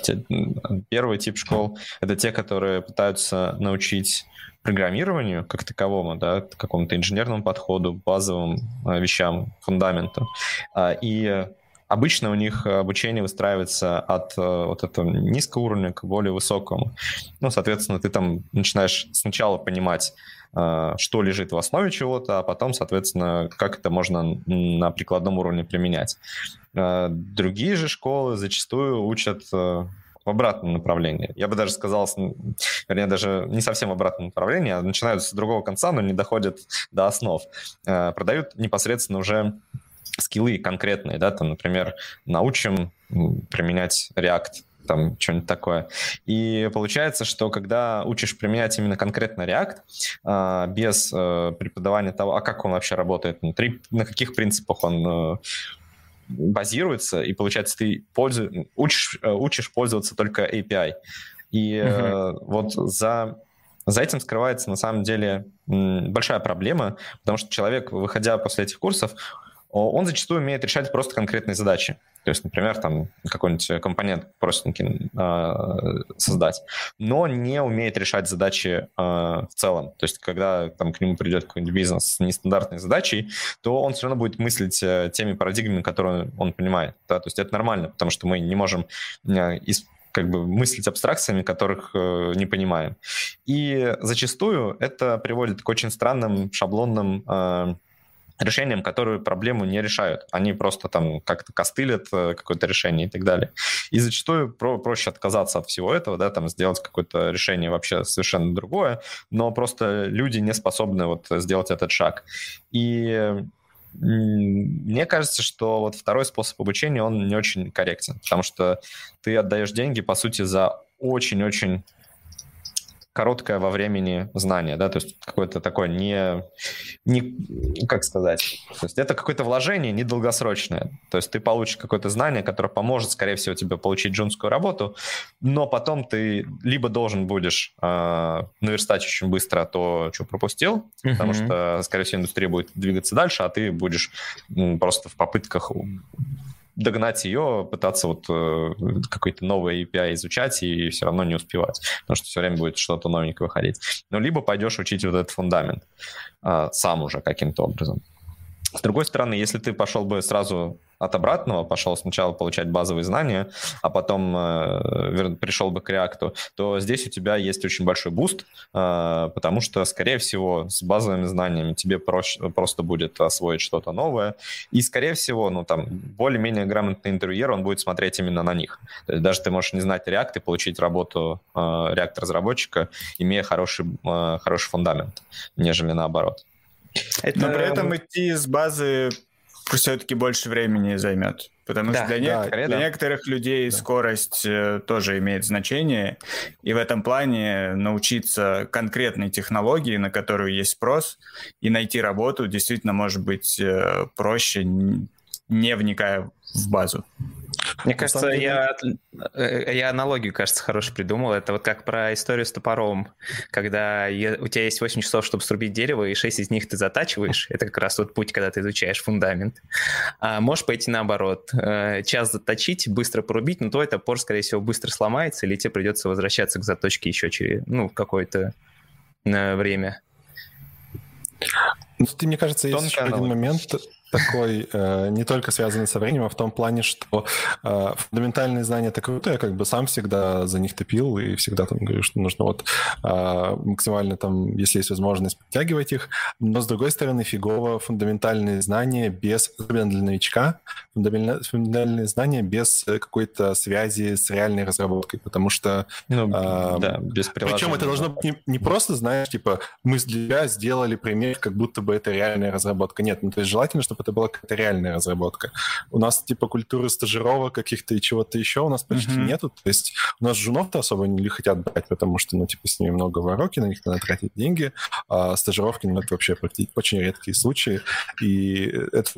Первый тип школ — это те, которые пытаются научить программированию как таковому, да, какому-то инженерному подходу, базовым э, вещам, фундаменту. А, и Обычно у них обучение выстраивается от э, вот этого низкого уровня к более высокому. Ну, соответственно, ты там начинаешь сначала понимать, э, что лежит в основе чего-то, а потом, соответственно, как это можно на прикладном уровне применять. Э, другие же школы зачастую учат в обратном направлении. Я бы даже сказал, вернее, даже не совсем в обратном направлении, а начинают с другого конца, но не доходят до основ. Продают непосредственно уже скиллы конкретные, да, там, например, научим применять React, там что-нибудь такое. И получается, что когда учишь применять именно конкретно React, а, без э, преподавания того, а как он вообще работает внутри, на каких принципах он э, базируется, и получается, ты пользу... учишь, э, учишь пользоваться только API. И uh-huh. вот за за этим скрывается на самом деле большая проблема, потому что человек, выходя после этих курсов, он зачастую умеет решать просто конкретные задачи. То есть, например, там какой-нибудь компонент простенький э, создать, но не умеет решать задачи э, в целом. То есть, когда там к нему придет какой-нибудь бизнес с нестандартной задачей, то он все равно будет мыслить э, теми парадигмами, которые он понимает. Да? То есть это нормально, потому что мы не можем э, из как бы мыслить абстракциями, которых э, не понимаем. И зачастую это приводит к очень странным шаблонным э, решениям, которые проблему не решают. Они просто там как-то костылят э, какое-то решение и так далее. И зачастую про проще отказаться от всего этого, да, там сделать какое-то решение вообще совершенно другое, но просто люди не способны вот сделать этот шаг. И мне кажется, что вот второй способ обучения, он не очень корректен, потому что ты отдаешь деньги, по сути, за очень-очень короткое во времени знание, да, то есть какое-то такое не, не, как сказать, то есть это какое-то вложение недолгосрочное, то есть ты получишь какое-то знание, которое поможет, скорее всего, тебе получить джунскую работу, но потом ты либо должен будешь э, наверстать очень быстро то, что пропустил, uh-huh. потому что, скорее всего, индустрия будет двигаться дальше, а ты будешь просто в попытках догнать ее, пытаться вот э, какой-то новый API изучать и все равно не успевать, потому что все время будет что-то новенькое выходить. Ну, либо пойдешь учить вот этот фундамент э, сам уже каким-то образом. С другой стороны, если ты пошел бы сразу от обратного, пошел сначала получать базовые знания, а потом э, пришел бы к React, то здесь у тебя есть очень большой boost, э, потому что, скорее всего, с базовыми знаниями тебе проще, просто будет освоить что-то новое, и, скорее всего, ну, там, более-менее грамотный интервьюер, он будет смотреть именно на них. То есть даже ты можешь не знать React и получить работу э, React-разработчика, имея хороший, э, хороший фундамент, нежели наоборот. Это... Но при этом идти с базы все-таки больше времени займет. Потому да, что для, да, нек- для некоторых людей да. скорость э, тоже имеет значение. И в этом плане научиться конкретной технологии, на которую есть спрос, и найти работу действительно может быть э, проще, не вникая в базу. Мне На кажется, я, э, я аналогию, кажется, хорошо придумал. Это вот как про историю с топором, когда у тебя есть 8 часов, чтобы срубить дерево, и 6 из них ты затачиваешь. Это как раз тот путь, когда ты изучаешь фундамент. А можешь пойти наоборот. Э, час заточить, быстро порубить, но твой топор, скорее всего, быстро сломается, или тебе придется возвращаться к заточке еще через ну, какое-то э, время. Ну, ты, мне кажется, есть еще один момент, такой э, не только связанный со временем, а в том плане, что э, фундаментальные знания это круто, я как бы сам всегда за них топил и всегда там говорю, что нужно вот э, максимально там, если есть возможность, подтягивать их, но с другой стороны фигово фундаментальные знания без, особенно для новичка, фундаментальные знания без какой-то связи с реальной разработкой, потому что... Ну, э, да, без Причем это должно быть не, не просто, знаешь, типа, мы для сделали пример, как будто бы это реальная разработка. Нет, ну то есть желательно, чтобы чтобы это была какая-то реальная разработка. У нас типа культуры стажировок каких-то и чего-то еще у нас почти mm-hmm. нету. То есть у нас жунов-то особо не хотят брать, потому что, ну, типа, с ними много вороки, на них надо тратить деньги, а стажировки, ну, это вообще очень редкие случаи. И это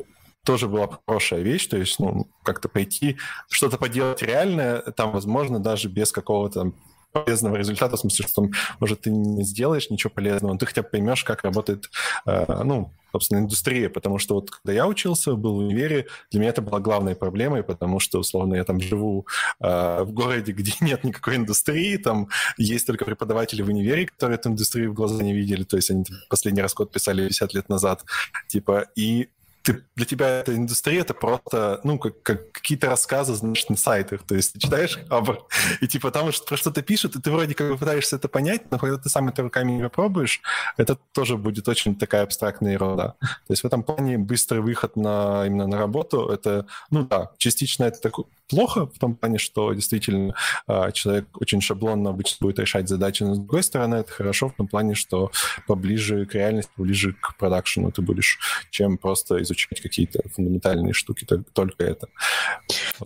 тоже была хорошая вещь, то есть, ну, как-то пойти, что-то поделать реальное, там, возможно, даже без какого-то полезного результата, в смысле, что, может, ты не сделаешь ничего полезного, но ты хотя бы поймешь, как работает, э, ну, собственно, индустрия, потому что вот когда я учился, был в универе, для меня это была главной проблемой, потому что, условно, я там живу э, в городе, где (laughs) нет никакой индустрии, там есть только преподаватели в универе, которые эту индустрию в глаза не видели, то есть они последний раз код писали 50 лет назад, типа, и ты, для тебя эта индустрия это просто, ну, как, как какие-то рассказы, знаешь, на сайтах. То есть ты читаешь (laughs) хабр, и типа там про что-то пишут, и ты вроде как бы пытаешься это понять, но когда ты сам это руками не попробуешь, это тоже будет очень такая абстрактная ерунда. То есть в этом плане быстрый выход на, именно на работу, это, ну да, частично это такой плохо в том плане, что действительно а, человек очень шаблонно обычно будет решать задачи, но с другой стороны это хорошо в том плане, что поближе к реальности, поближе к продакшену ты будешь, чем просто изучать какие-то фундаментальные штуки, только это.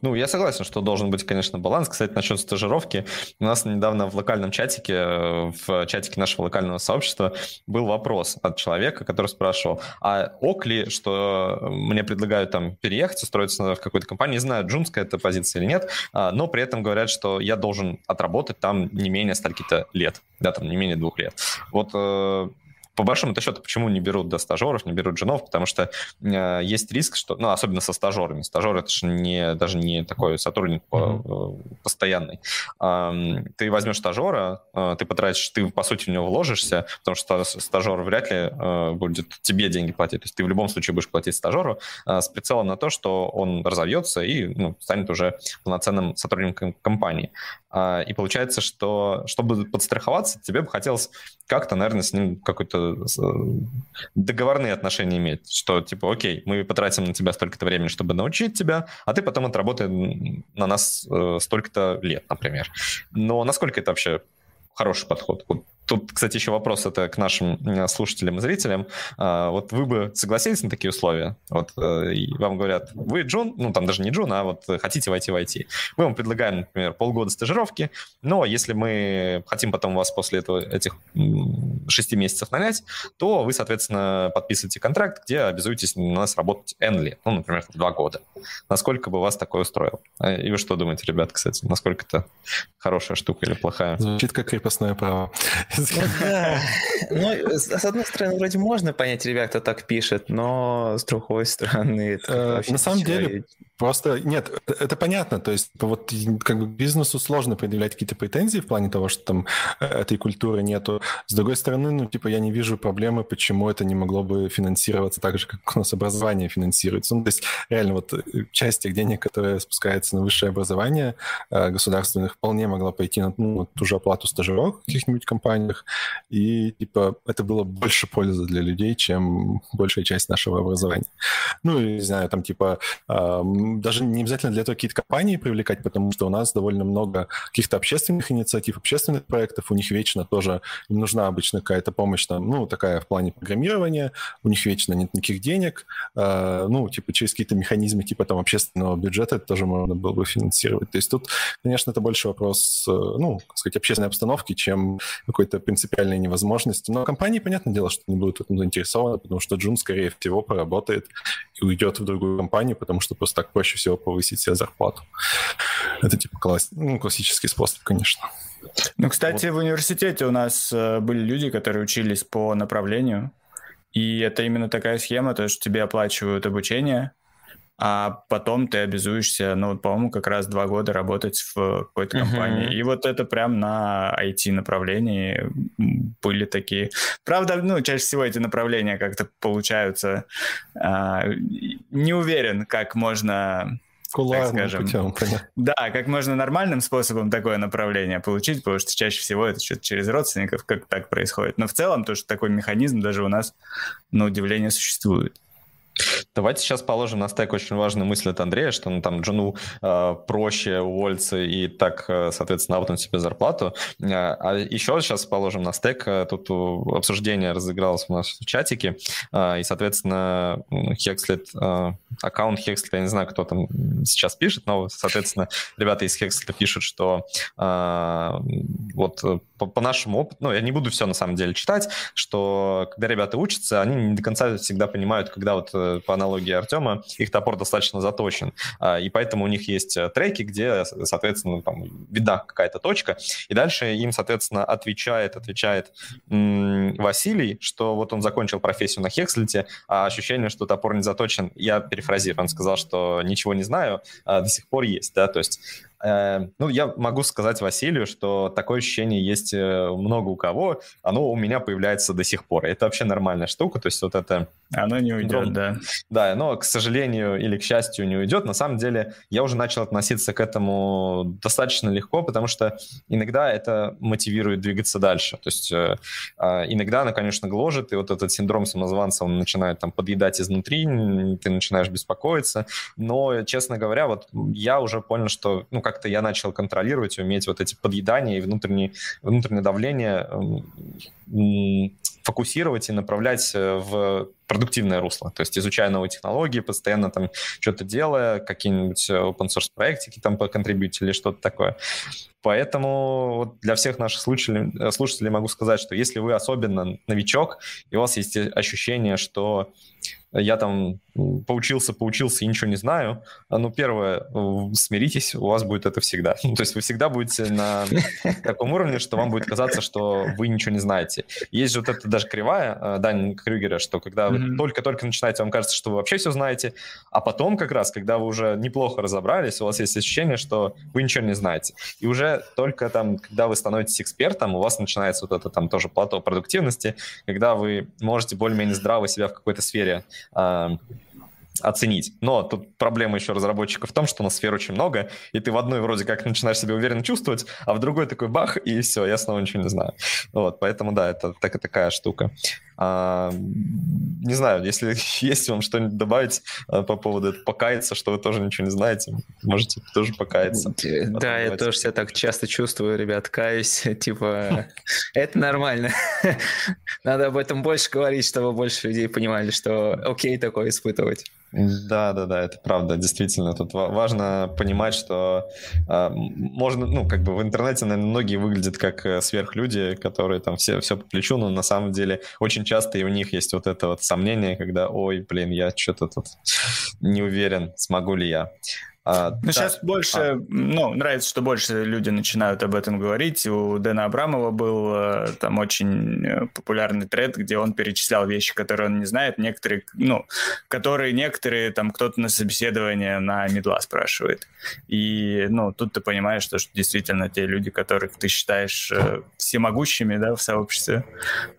Ну, я согласен, что должен быть, конечно, баланс. Кстати, насчет стажировки. У нас недавно в локальном чатике, в чатике нашего локального сообщества был вопрос от человека, который спрашивал, а ок ли, что мне предлагают там переехать, устроиться в какую-то компанию, не знаю, джунская это позиция или нет, а, но при этом говорят, что я должен отработать там не менее стольки-то лет, да, там не менее двух лет. Вот э, по большому счету, почему не берут до стажеров, не берут женов, потому что э, есть риск, что, ну, особенно со стажерами. Стажер это же не, даже не такой сотрудник mm-hmm. постоянный. Э, ты возьмешь стажера, э, ты потратишь, ты, по сути, в него вложишься, потому что стажер вряд ли э, будет тебе деньги платить. То есть ты в любом случае будешь платить стажеру э, с прицелом на то, что он разовьется и ну, станет уже полноценным сотрудником компании. Э, и получается, что чтобы подстраховаться, тебе бы хотелось как-то, наверное, с ним какой-то договорные отношения иметь, что типа, окей, мы потратим на тебя столько-то времени, чтобы научить тебя, а ты потом отработай на нас э, столько-то лет, например. Но насколько это вообще хороший подход? Тут, кстати, еще вопрос это к нашим э, слушателям и зрителям. А, вот вы бы согласились на такие условия? Вот э, вам говорят, вы Джун, ну там даже не Джун, а вот хотите войти в IT. Мы вам предлагаем, например, полгода стажировки, но если мы хотим потом вас после этого, этих шести месяцев нанять, то вы, соответственно, подписываете контракт, где обязуетесь на нас работать N ну, например, два года. Насколько бы вас такое устроил? А, и вы что думаете, ребят, кстати, насколько это хорошая штука или плохая? Звучит как крепостное право. Ну, да. (laughs) Ну, с одной стороны, вроде можно понять ребят, кто так пишет, но с другой стороны... Э, на самом деле, Просто нет, это понятно. То есть вот как бы бизнесу сложно предъявлять какие-то претензии в плане того, что там э, этой культуры нету. С другой стороны, ну типа я не вижу проблемы, почему это не могло бы финансироваться так же, как у нас образование финансируется. Ну то есть реально вот э, часть тех денег, которые спускается на высшее образование э, государственных, вполне могла пойти на ну, ту же оплату стажировок в каких-нибудь компаниях. И типа это было больше пользы для людей, чем большая часть нашего образования. Ну, не знаю, там типа даже не обязательно для этого какие-то компании привлекать, потому что у нас довольно много каких-то общественных инициатив, общественных проектов, у них вечно тоже им нужна обычно какая-то помощь, там, ну, такая в плане программирования, у них вечно нет никаких денег, э, ну, типа через какие-то механизмы типа там общественного бюджета это тоже можно было бы финансировать. То есть тут, конечно, это больше вопрос, э, ну, так сказать, общественной обстановки, чем какой-то принципиальной невозможности. Но компании, понятное дело, что не будут этим заинтересованы, потому что Джун, скорее всего, поработает и уйдет в другую компанию, потому что просто так проще всего повысить себе зарплату. Это типа класс... ну, классический способ, конечно. Ну, кстати, вот. в университете у нас э, были люди, которые учились по направлению, и это именно такая схема, то, что тебе оплачивают обучение, а потом ты обязуешься, ну, по-моему, как раз два года работать в какой-то компании. Uh-huh. И вот это прям на IT-направлении были такие... Правда, ну, чаще всего эти направления как-то получаются... А, не уверен, как можно Кулуарным скажем, путем, понятно. Да, как можно нормальным способом такое направление получить, потому что чаще всего это что-то через родственников как так происходит. Но в целом то, что такой механизм даже у нас, на удивление, существует. Давайте сейчас положим на стек очень важную мысль от Андрея, что ну, там Джуну э, проще уволиться и так, э, соответственно, апнуть себе зарплату. Э, а еще сейчас положим на стек, э, тут обсуждение разыгралось у нас в чатике, э, и, соответственно, Hexlet, э, аккаунт Hexlet, я не знаю, кто там сейчас пишет, но, соответственно, ребята из Hexlet пишут, что э, вот по, по нашему опыту, ну, я не буду все на самом деле читать, что когда ребята учатся, они не до конца всегда понимают, когда вот э, по аналогии Артема их топор достаточно заточен, а, и поэтому у них есть э, треки, где, соответственно, там видна какая-то точка, и дальше им, соответственно, отвечает, отвечает м- Василий, что вот он закончил профессию на Хекслите, а ощущение, что топор не заточен, я перефразирую, он сказал, что ничего не знаю, а до сих пор есть, да, то есть ну, я могу сказать Василию, что такое ощущение есть э, много у кого, оно у меня появляется до сих пор. Это вообще нормальная штука, то есть вот это... Оно не уйдет, Дром... да. Да, но, к сожалению или к счастью, не уйдет. На самом деле, я уже начал относиться к этому достаточно легко, потому что иногда это мотивирует двигаться дальше. То есть э, а, иногда оно, конечно, гложет, и вот этот синдром самозванца, он начинает там подъедать изнутри, ты начинаешь беспокоиться. Но, честно говоря, вот я уже понял, что, ну, как как-то я начал контролировать, уметь вот эти подъедания и внутреннее, внутреннее давление фокусировать и направлять э, в продуктивное русло. То есть изучая новые технологии, постоянно там что-то делая, какие-нибудь э, open source проектики там по контрибьюте или что-то такое. Поэтому для всех наших слушателей, э, слушателей могу сказать, что если вы особенно новичок, и у вас есть ощущение, что я там поучился, поучился и ничего не знаю. А, ну, первое, смиритесь, у вас будет это всегда. (laughs) то есть вы всегда будете на таком уровне, что вам будет казаться, что вы ничего не знаете. Есть же вот эта даже кривая а, Дани Крюгера, что когда вы только-только начинаете, вам кажется, что вы вообще все знаете, а потом как раз, когда вы уже неплохо разобрались, у вас есть ощущение, что вы ничего не знаете. И уже только там, когда вы становитесь экспертом, у вас начинается вот это там тоже плато продуктивности, когда вы можете более-менее здраво себя в какой-то сфере оценить. Но тут проблема еще разработчиков в том, что на сфер очень много, и ты в одной вроде как начинаешь себя уверенно чувствовать, а в другой такой бах, и все, я снова ничего не знаю. Вот, поэтому да, это так, такая штука. А, не знаю, если (laughs) есть вам что-нибудь добавить а, по поводу этого, покаяться, что вы тоже ничего не знаете, можете тоже покаяться. Да, я тоже себя так часто чувствую, ребят, каюсь, (laughs) типа, (laughs) это нормально. Надо об этом больше говорить, чтобы больше людей понимали, что окей такое испытывать. Да, да, да, это правда, действительно. Тут важно понимать, что э, можно, ну, как бы в интернете, наверное, многие выглядят как э, сверхлюди, которые там все, все по плечу, но на самом деле очень часто и у них есть вот это вот сомнение, когда, ой, блин, я что-то тут не уверен, смогу ли я. А, ну, да. сейчас больше, а. ну, нравится, что больше люди начинают об этом говорить. У Дэна Абрамова был э, там очень э, популярный тред, где он перечислял вещи, которые он не знает, некоторые, ну, которые некоторые, там, кто-то на собеседование на медла спрашивает. И, ну, тут ты понимаешь, что, что действительно те люди, которых ты считаешь э, всемогущими, да, в сообществе,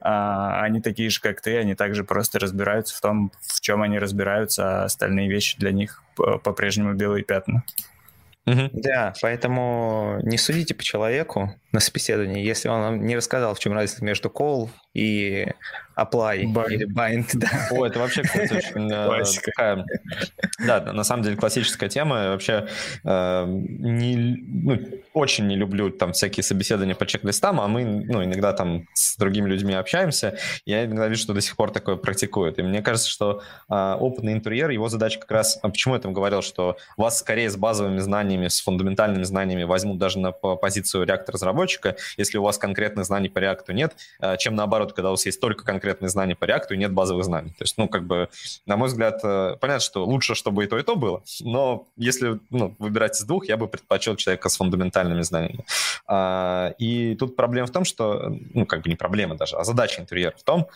а, они такие же, как ты, они также просто разбираются в том, в чем они разбираются, а остальные вещи для них по-прежнему белые пятна. Угу. Да, поэтому не судите по человеку на собеседовании, если он не рассказал, в чем разница между call и apply bind. или bind. Да. О, это вообще, кстати, очень э, такая... Да, на самом деле классическая тема. Вообще э, не, ну, очень не люблю там всякие собеседования по чек-листам, а мы ну, иногда там с другими людьми общаемся. Я иногда вижу, что до сих пор такое практикуют. И мне кажется, что э, опытный интерьер, его задача как раз... А почему я там говорил, что вас скорее с базовыми знаниями, с фундаментальными знаниями возьмут даже на позицию реактор-разработчика, если у вас конкретных знаний по реакту нет, э, чем наоборот, когда у вас есть только конкретные знания по реакту и нет базовых знаний. То есть, ну, как бы, на мой взгляд, э, понятно, что лучше, чтобы и то, и то было, но если ну, выбирать из двух, я бы предпочел человека с фундаментальными знаниями. А, и тут проблема в том, что, ну, как бы не проблема даже, а задача интерьера в том,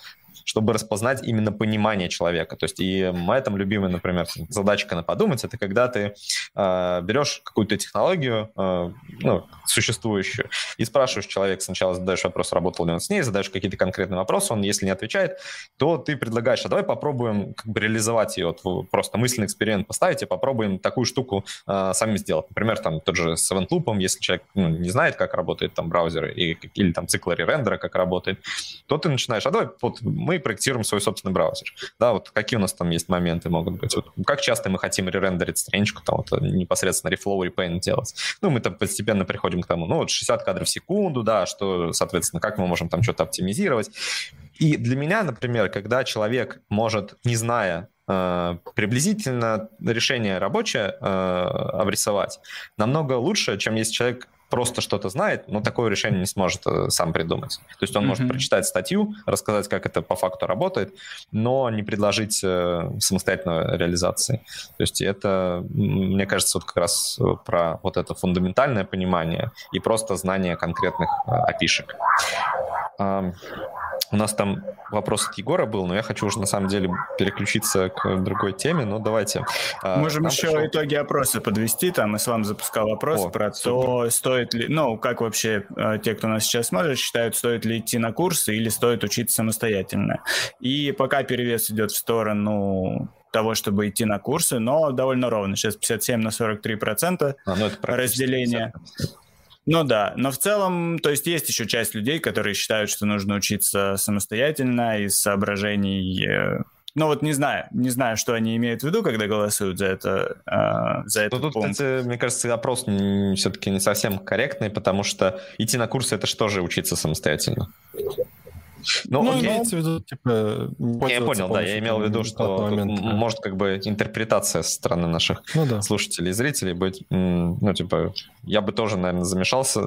чтобы распознать именно понимание человека. То есть и моя там любимая, например, задачка на подумать, это когда ты э, берешь какую-то технологию, э, ну, существующую, и спрашиваешь человека, сначала задаешь вопрос, работал ли он с ней, задаешь какие-то конкретные вопросы, он если не отвечает, то ты предлагаешь, а давай попробуем как бы реализовать ее, вот, просто мысленный эксперимент поставить и попробуем такую штуку э, сами сделать. Например, там тот же с Event Loop, если человек ну, не знает, как работает там браузер и, или там цикл рендера, как работает, то ты начинаешь, а давай вот мы проектируем свой собственный браузер. Да, вот какие у нас там есть моменты могут быть. Вот как часто мы хотим ререндерить страничку, там вот непосредственно reflow, repaint делать. Ну, мы там постепенно приходим к тому, ну, вот 60 кадров в секунду, да, что, соответственно, как мы можем там что-то оптимизировать. И для меня, например, когда человек может, не зная э, приблизительно решение рабочее э, обрисовать, намного лучше, чем если человек просто что-то знает, но такое решение не сможет э, сам придумать. То есть он mm-hmm. может прочитать статью, рассказать, как это по факту работает, но не предложить э, самостоятельной реализации. То есть это, мне кажется, вот как раз про вот это фундаментальное понимание и просто знание конкретных опишек. У нас там вопрос от Егора был, но я хочу уже на самом деле переключиться к другой теме. Но давайте. А, Можем еще пришел... итоги опроса подвести. Там и с вами запускал вопрос О, про супер. то, стоит ли, ну, как вообще э, те, кто нас сейчас смотрит, считают, стоит ли идти на курсы или стоит учиться самостоятельно. И пока перевес идет в сторону того, чтобы идти на курсы, но довольно ровно. Сейчас 57 на 43 процента а, ну разделение. 50. Ну да, но в целом, то есть есть еще часть людей, которые считают, что нужно учиться самостоятельно из соображений э, ну вот не знаю, не знаю, что они имеют в виду, когда голосуют за это, э, за это. тут, пункт. кстати, мне кажется, опрос все-таки не совсем корректный, потому что идти на курсы это что же учиться самостоятельно? Ну, ну имеется в виду, типа... Я понял, да, я имел в виду, что момент, да. может как бы интерпретация со стороны наших ну, да. слушателей и зрителей быть, ну, типа, я бы тоже, наверное, замешался,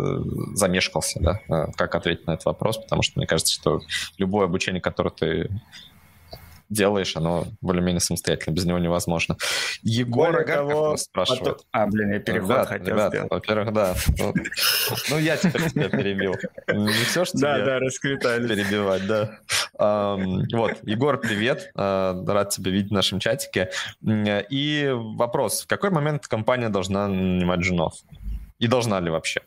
замешкался, да, э, как ответить на этот вопрос, потому что мне кажется, что любое обучение, которое ты делаешь, оно более-менее самостоятельно, без него невозможно. Егор Агар спрашивает. Потом... А, блин, я переход ребят, хотел ребят, сделать. Во-первых, да. Ну, ну, я теперь тебя перебил. Не все, что Да, да, расквитались. Перебивать, да. Вот, Егор, привет. А, рад тебя видеть в нашем чатике. И вопрос. В какой момент компания должна нанимать женов? И должна ли вообще?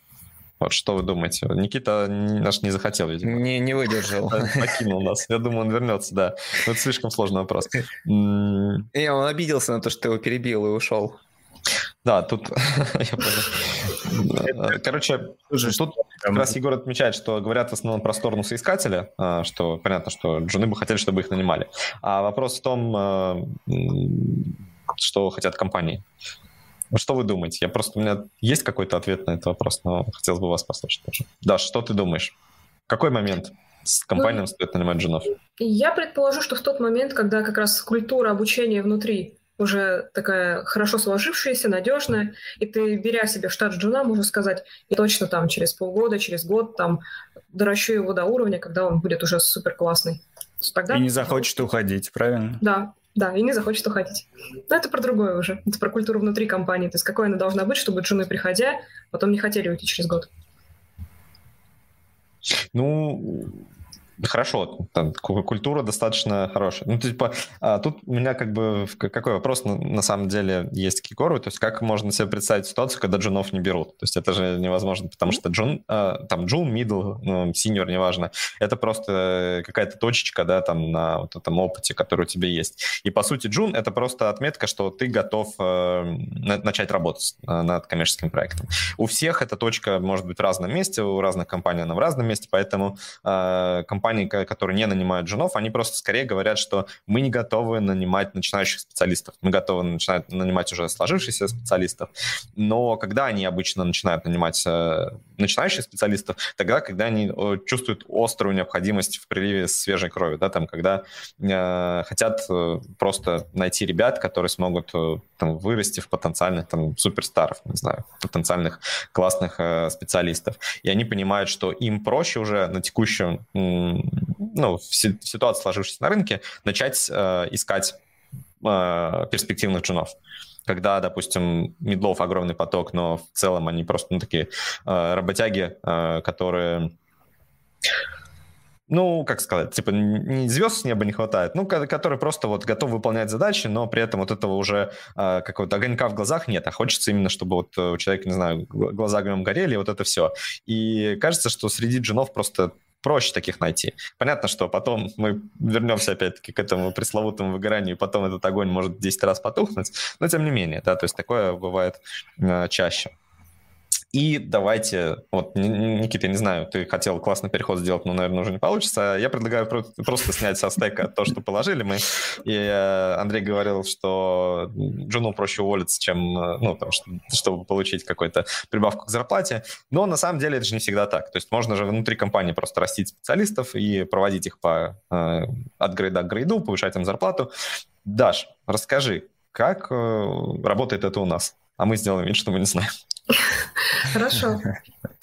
Вот что вы думаете? Никита наш не захотел, видимо. Не, не выдержал. Покинул нас. Я думаю, он вернется, да. Но это слишком сложный вопрос. (laughs) Не, он обиделся на то, что ты его перебил и ушел. Да, тут... (laughs) Короче, тут как раз Егор отмечает, что говорят в основном про сторону соискателя, а, что понятно, что жены бы хотели, чтобы их нанимали. А вопрос в том, а, что хотят компании. Что вы думаете? Я просто, у меня есть какой-то ответ на этот вопрос, но хотелось бы вас послушать тоже. Да, что ты думаешь? В какой момент с компаниям ну, стоит нанимать джунов? Я предположу, что в тот момент, когда как раз культура обучения внутри уже такая хорошо сложившаяся, надежная, и ты, беря себе в штат джуна, можешь сказать, и точно там через полгода, через год там доращу его до уровня, когда он будет уже супер классный. Тогда... И не захочет уходить, правильно? Да, да, и не захочет уходить. Но это про другое уже. Это про культуру внутри компании. То есть какой она должна быть, чтобы джуны, приходя, потом не хотели уйти через год. Ну, Хорошо, там, культура достаточно хорошая. Ну, типа, а, тут у меня как бы какой вопрос на, на самом деле есть к Егору, то есть как можно себе представить ситуацию, когда джунов не берут? То есть это же невозможно, потому что джун, а, там джун, middle, ну, senior, неважно, это просто какая-то точечка, да, там на вот этом опыте, который у тебя есть. И по сути джун это просто отметка, что ты готов э, начать работать э, над коммерческим проектом. У всех эта точка может быть в разном месте, у разных компаний она в разном месте, поэтому э, компания компаний, которые не нанимают женов, они просто скорее говорят, что мы не готовы нанимать начинающих специалистов, мы готовы начинать нанимать уже сложившихся специалистов. Но когда они обычно начинают нанимать э, начинающих специалистов, тогда, когда они чувствуют острую необходимость в приливе свежей крови, да, там, когда э, хотят э, просто найти ребят, которые смогут э, там, вырасти в потенциальных там, суперстаров, не знаю, потенциальных классных э, специалистов. И они понимают, что им проще уже на текущем ну, в ситуации, сложившейся на рынке, начать э, искать э, перспективных джунов когда, допустим, медлов огромный поток, но в целом они просто ну, такие э, работяги, которые ну, как сказать, типа не звезд с неба не хватает, ну, которые просто вот готовы выполнять задачи, но при этом вот этого уже э, какого-то огонька в глазах нет, а хочется именно, чтобы вот у человека, не знаю, глаза огнем горели, вот это все. И кажется, что среди джинов просто проще таких найти. Понятно, что потом мы вернемся опять-таки к этому пресловутому выгоранию, и потом этот огонь может 10 раз потухнуть, но тем не менее, да, то есть такое бывает э, чаще. И давайте, вот, Никита, я не знаю, ты хотел классный переход сделать, но, наверное, уже не получится. Я предлагаю просто снять со стека то, что положили мы. И э, Андрей говорил, что Джуну проще уволиться, чем, э, ну, там, чтобы получить какую-то прибавку к зарплате. Но на самом деле это же не всегда так. То есть можно же внутри компании просто растить специалистов и проводить их по э, от грейда к грейду, повышать им зарплату. Даш, расскажи, как работает это у нас? А мы сделаем вид, что мы не знаем. Хорошо.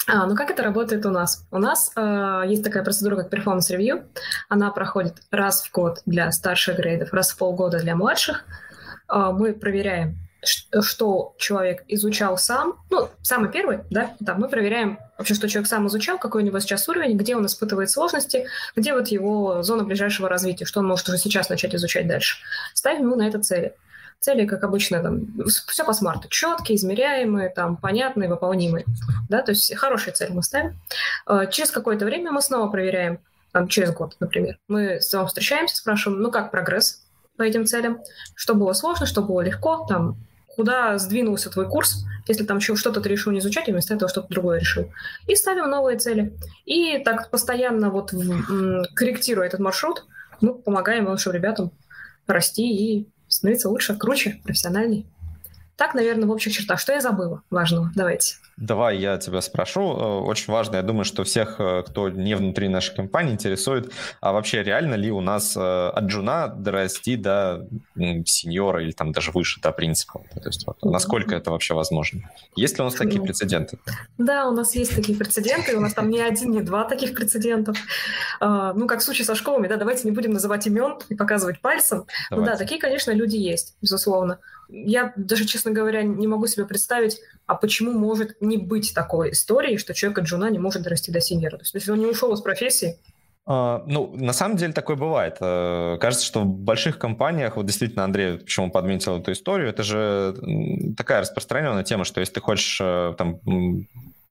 А, ну как это работает у нас? У нас э, есть такая процедура, как performance review. Она проходит раз в год для старших грейдов, раз в полгода для младших. Э, мы проверяем, что человек изучал сам. Ну, самый первый, да, да, мы проверяем вообще, что человек сам изучал, какой у него сейчас уровень, где он испытывает сложности, где вот его зона ближайшего развития, что он может уже сейчас начать изучать дальше. Ставим ему на это цели. Цели, как обычно, там, все по смарту, четкие, измеряемые, там, понятные, выполнимые. Да? То есть хорошие цели мы ставим. А, через какое-то время мы снова проверяем, там, через год, например. Мы с вами встречаемся, спрашиваем, ну как прогресс по этим целям, что было сложно, что было легко, там, куда сдвинулся твой курс, если там что-то ты решил не изучать, вместо этого что-то другое решил. И ставим новые цели. И так постоянно вот корректируя этот маршрут, мы помогаем нашим ребятам расти и становиться лучше, круче, профессиональней. Так, наверное, в общих чертах. Что я забыла важного? Давайте. Давай я тебя спрошу. Э, очень важно, я думаю, что всех, э, кто не внутри нашей компании, интересует, а вообще реально ли у нас э, от джуна дорасти до сеньора или там даже выше, до принципа? То есть вот, насколько это вообще возможно? Есть ли у нас такие ну, прецеденты? Да, у нас есть такие прецеденты, у нас там не один, не два таких прецедентов. Ну, как в случае со школами, да, давайте не будем называть имен и показывать пальцем. Ну да, такие, конечно, люди есть, безусловно я даже, честно говоря, не могу себе представить, а почему может не быть такой истории, что человек от не может дорасти до синьора. То есть, он не ушел из профессии, Uh, ну, на самом деле такое бывает. Uh, кажется, что в больших компаниях, вот действительно Андрей, почему подметил эту историю, это же такая распространенная тема, что если ты хочешь uh, там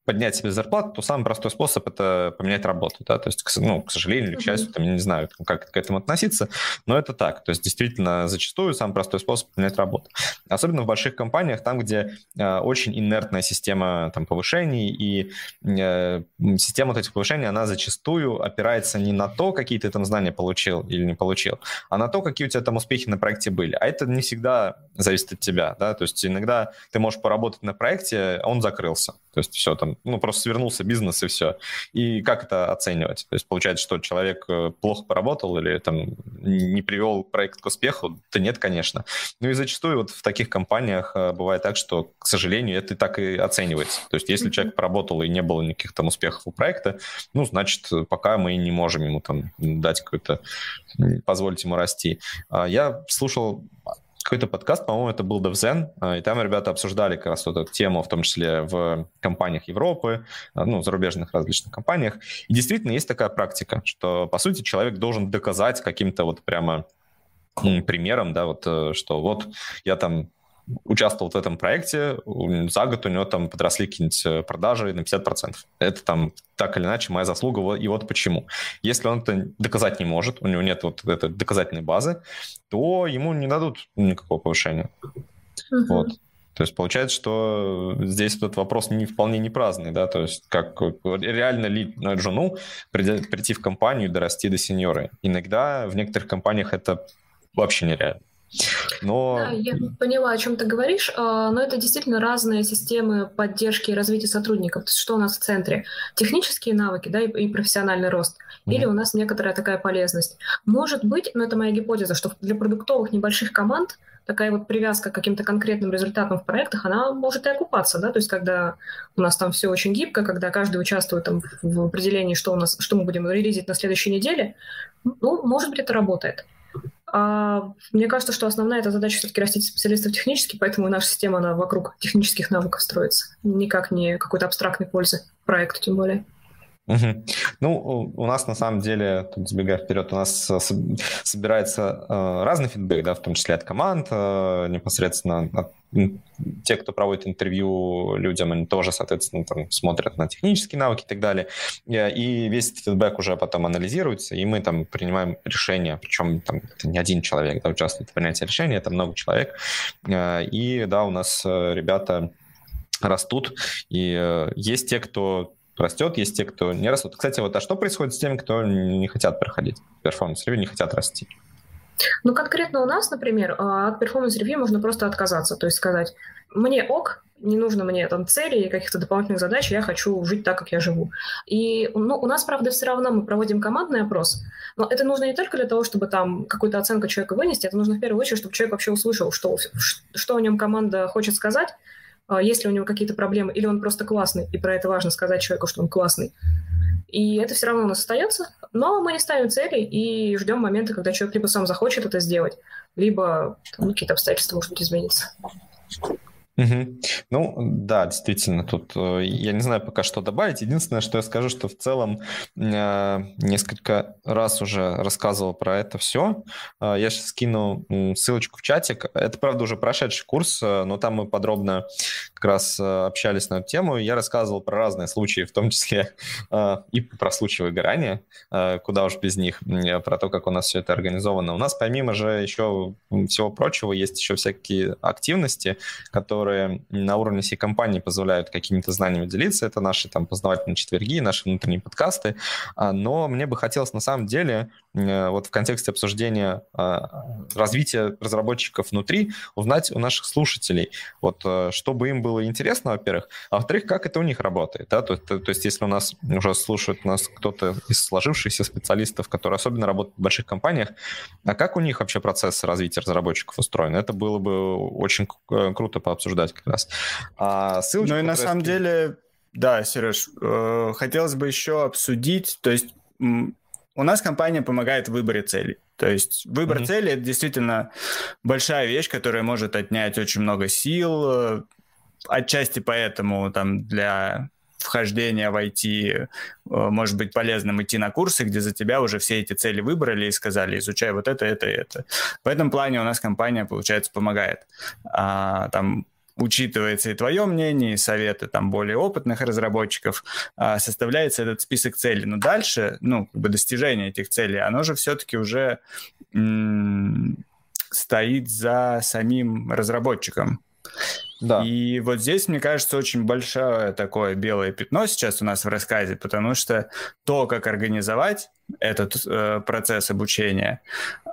поднять себе зарплату, то самый простой способ это поменять работу, да, то есть, ну, к сожалению или к счастью, там, я не знаю, как к этому относиться, но это так, то есть, действительно, зачастую самый простой способ поменять работу. Особенно в больших компаниях, там, где э, очень инертная система там повышений, и э, система вот этих повышений, она зачастую опирается не на то, какие ты там знания получил или не получил, а на то, какие у тебя там успехи на проекте были. А это не всегда зависит от тебя, да, то есть иногда ты можешь поработать на проекте, а он закрылся, то есть все, там, ну, просто свернулся бизнес и все. И как это оценивать? То есть получается, что человек э, плохо поработал или там не привел проект к успеху? Да нет, конечно. Ну и зачастую вот в таких компаниях э, бывает так, что, к сожалению, это так и оценивается. То есть если человек поработал и не было никаких там успехов у проекта, ну, значит, пока мы не можем ему там дать какой-то, позволить ему расти. А я слушал какой-то подкаст, по-моему, это был DevZen, а, и там ребята обсуждали как раз вот эту тему, в том числе в компаниях Европы, а, ну, зарубежных различных компаниях. И действительно есть такая практика, что, по сути, человек должен доказать каким-то вот прямо примером, да, вот, э, что вот я там участвовал в этом проекте, за год у него там подросли какие-нибудь э, продажи на 50%. Это там так или иначе моя заслуга, и вот почему. Если он это доказать не может, у него нет вот этой доказательной базы, то ему не дадут никакого повышения. Uh-huh. Вот. То есть получается, что здесь этот вопрос не вполне не праздный, да, то есть как реально ли жену прийти в компанию и дорасти до сеньора. Иногда в некоторых компаниях это вообще нереально. Но... Да, я поняла, о чем ты говоришь, а, но это действительно разные системы поддержки и развития сотрудников. То есть что у нас в центре? Технические навыки да, и, профессиональный рост. Mm-hmm. Или у нас некоторая такая полезность. Может быть, но это моя гипотеза, что для продуктовых небольших команд такая вот привязка к каким-то конкретным результатам в проектах, она может и окупаться, да, то есть когда у нас там все очень гибко, когда каждый участвует там в определении, что у нас, что мы будем релизить на следующей неделе, ну, может быть, это работает. А, мне кажется, что основная эта задача все-таки растить специалистов технически, поэтому наша система, она вокруг технических навыков строится. Никак не какой-то абстрактной пользы проекту, тем более. Угу. Ну, у нас на самом деле, тут забегая вперед, у нас э, собирается э, разный фидбэк, да, в том числе от команд, э, непосредственно от те, кто проводит интервью людям, они тоже, соответственно, там, смотрят на технические навыки и так далее. И весь этот фидбэк уже потом анализируется, и мы там принимаем решения, причем там это не один человек да, участвует в принятии решения, это много человек. И да, у нас ребята растут, и есть те, кто растет, есть те, кто не растут. Кстати, вот а что происходит с теми, кто не хотят проходить performance review, не хотят расти? Ну, конкретно у нас, например, а, от performance review можно просто отказаться, то есть сказать, мне ок, не нужно мне там цели и каких-то дополнительных задач, я хочу жить так, как я живу. И ну, у нас, правда, все равно мы проводим командный опрос, но это нужно не только для того, чтобы там какую-то оценку человека вынести, это нужно в первую очередь, чтобы человек вообще услышал, что, что о нем команда хочет сказать, есть ли у него какие-то проблемы, или он просто классный, и про это важно сказать человеку, что он классный. И это все равно у нас остается, но мы не ставим цели и ждем момента, когда человек либо сам захочет это сделать, либо там, какие-то обстоятельства, может быть, изменятся. Угу. Ну, да, действительно, тут э, я не знаю пока что добавить. Единственное, что я скажу, что в целом э, несколько раз уже рассказывал про это все. Э, я сейчас скину ссылочку в чатик. Это, правда, уже прошедший курс, но там мы подробно как раз общались на эту тему. Я рассказывал про разные случаи, в том числе (laughs) и про случаи выгорания, куда уж без них, про то, как у нас все это организовано. У нас помимо же еще всего прочего есть еще всякие активности, которые на уровне всей компании позволяют какими-то знаниями делиться. Это наши там познавательные четверги, наши внутренние подкасты. А, но мне бы хотелось на самом деле Э, вот в контексте обсуждения развития разработчиков внутри узнать у наших слушателей, вот э, чтобы им было интересно, во-первых, а во-вторых, как это у них работает, да, то, то, то есть если у нас уже слушает нас кто-то из сложившихся специалистов, которые особенно работают в больших компаниях, а как у них вообще процесс развития разработчиков устроен? Это было бы очень э, круто пообсуждать как раз. А ссылочку, ну и на самом деле, да, Сереж, хотелось бы еще обсудить, то есть у нас компания помогает в выборе целей. То есть выбор mm-hmm. цели это действительно большая вещь, которая может отнять очень много сил. Отчасти поэтому там для вхождения в IT э, может быть полезным идти на курсы, где за тебя уже все эти цели выбрали и сказали, изучай вот это, это, это. В этом плане у нас компания, получается, помогает. А, там учитывается и твое мнение, и советы там более опытных разработчиков, а, составляется этот список целей. Но дальше, ну, как бы достижение этих целей, оно же все-таки уже м- стоит за самим разработчиком. Да. И вот здесь, мне кажется, очень большое такое белое пятно сейчас у нас в рассказе, потому что то, как организовать этот э, процесс обучения,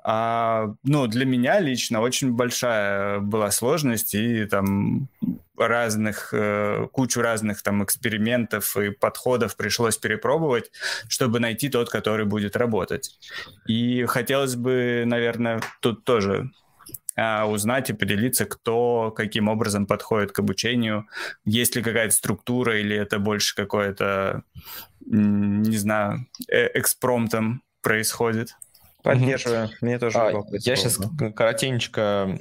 а, ну, для меня лично очень большая была сложность и там разных, э, кучу разных там экспериментов и подходов пришлось перепробовать, чтобы найти тот, который будет работать. И хотелось бы, наверное, тут тоже узнать и поделиться, кто каким образом подходит к обучению, есть ли какая-то структура или это больше какое-то, не знаю, э, экспромтом происходит. Поддерживаю. Угу. Мне тоже а, Я сейчас коротенько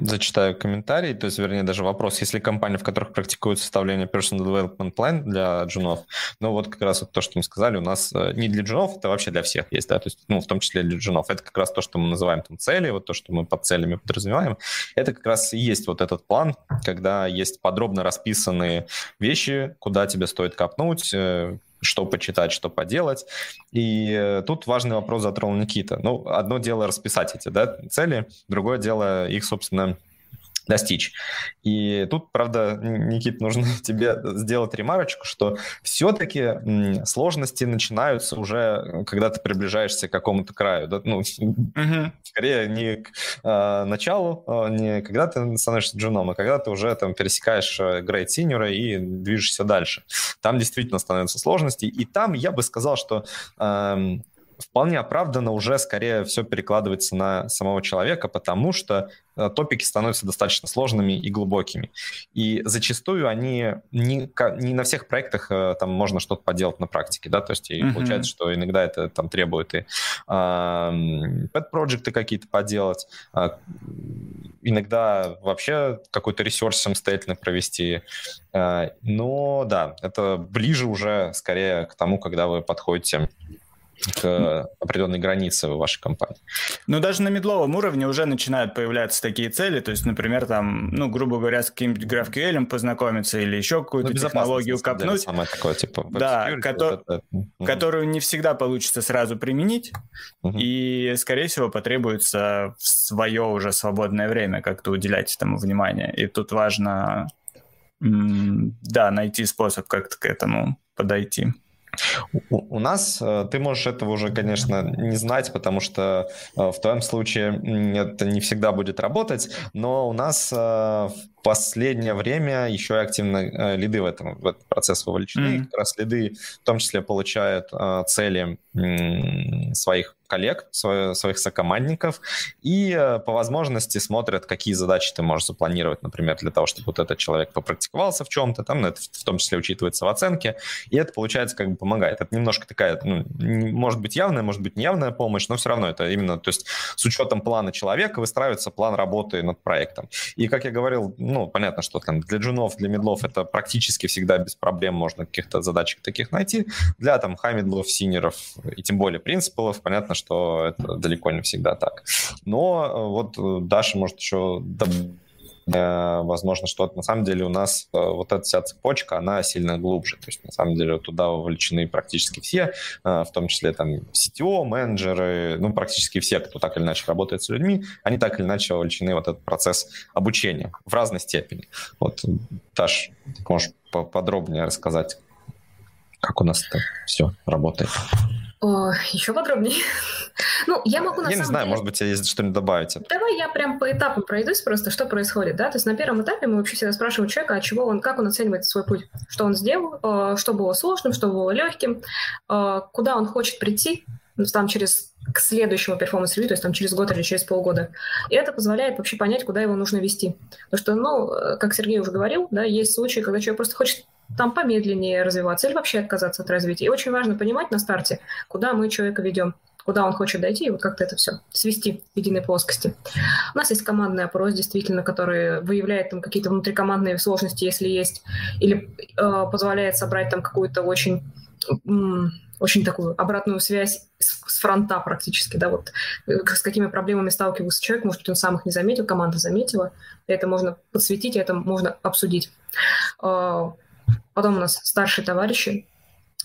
зачитаю комментарий, то есть, вернее, даже вопрос. Если компания, в которых практикуют составление Personal Development Plan для джунов, ну вот как раз вот то, что мы сказали, у нас э, не для джунов, это вообще для всех есть, да, то есть, ну, в том числе для джунов. Это как раз то, что мы называем там цели, вот то, что мы под целями подразумеваем. Это как раз и есть вот этот план, когда есть подробно расписанные вещи, куда тебе стоит копнуть, э, что почитать, что поделать. И э, тут важный вопрос затронул Никита. Ну, одно дело расписать эти да, цели, другое дело их, собственно, достичь. И тут, правда, Никит, нужно (laughs) тебе сделать ремарочку, что все-таки сложности начинаются уже, когда ты приближаешься к какому-то краю. Да? Ну, uh-huh. (laughs) скорее не к э, началу, э, не когда ты становишься джуном, а когда ты уже там пересекаешь грейд синьора и движешься дальше. Там действительно становятся сложности. И там я бы сказал, что э, вполне оправданно уже скорее все перекладывается на самого человека, потому что э, топики становятся достаточно сложными и глубокими. И зачастую они не, не на всех проектах э, там можно что-то поделать на практике, да, то есть и mm-hmm. получается, что иногда это там требует и э, pet-проекты какие-то поделать, э, иногда вообще какой-то ресурс самостоятельно провести. Э, но да, это ближе уже скорее к тому, когда вы подходите к определенной границе в вашей компании. Ну, даже на медловом уровне уже начинают появляться такие цели, то есть, например, там, ну, грубо говоря, с каким-нибудь GraphQL познакомиться или еще какую-то ну, технологию копнуть. Самое такое, типа, да, кото- вот это. которую не всегда получится сразу применить, угу. и, скорее всего, потребуется в свое уже свободное время как-то уделять этому внимание. И тут важно, да, найти способ как-то к этому подойти. У, нас э, ты можешь этого уже, конечно, не знать, потому что э, в твоем случае это не всегда будет работать, но у нас э, последнее время еще и активно э, лиды в, этом, в этот процесс вовлечены. Mm-hmm. Как раз лиды в том числе получают э, цели м- своих коллег, своих сокомандников, и э, по возможности смотрят, какие задачи ты можешь запланировать, например, для того, чтобы вот этот человек попрактиковался в чем-то, там, это в том числе учитывается в оценке, и это, получается, как бы помогает. Это немножко такая, ну, может быть явная, может быть неявная помощь, но все равно это именно, то есть с учетом плана человека выстраивается план работы над проектом. И, как я говорил, ну, понятно, что там для джунов, для медлов это практически всегда без проблем можно каких-то задачек таких найти. Для там хамидлов, синеров и тем более принципалов, понятно, что это далеко не всегда так. Но э, вот э, Даша может еще Э, возможно, что на самом деле у нас э, вот эта вся цепочка, она сильно глубже. То есть, на самом деле, туда вовлечены практически все, э, в том числе там CTO, менеджеры, ну, практически все, кто так или иначе работает с людьми, они так или иначе вовлечены в этот процесс обучения в разной степени. Вот, Таш, можешь поподробнее рассказать, как у нас это все работает? О, еще подробнее. (laughs) ну, я могу на Я не знаю, деле... может быть, есть что-нибудь добавить. Давай я прям по этапам пройдусь просто, что происходит, да? То есть на первом этапе мы вообще всегда спрашиваем человека, а чего он, как он оценивает свой путь, что он сделал, э, что было сложным, что было легким, э, куда он хочет прийти, ну, там через к следующему performance review, то есть там через год или через полгода. И это позволяет вообще понять, куда его нужно вести. Потому что, ну, э, как Сергей уже говорил, да, есть случаи, когда человек просто хочет там помедленнее развиваться или вообще отказаться от развития. И очень важно понимать на старте, куда мы человека ведем куда он хочет дойти, и вот как-то это все свести в единой плоскости. У нас есть командный опрос, действительно, который выявляет там какие-то внутрикомандные сложности, если есть, или э, позволяет собрать там какую-то очень очень такую обратную связь с, с фронта практически, да, вот э, с какими проблемами сталкивался человек, может быть, он сам их не заметил, команда заметила, это можно подсветить, это можно обсудить. Потом у нас старшие товарищи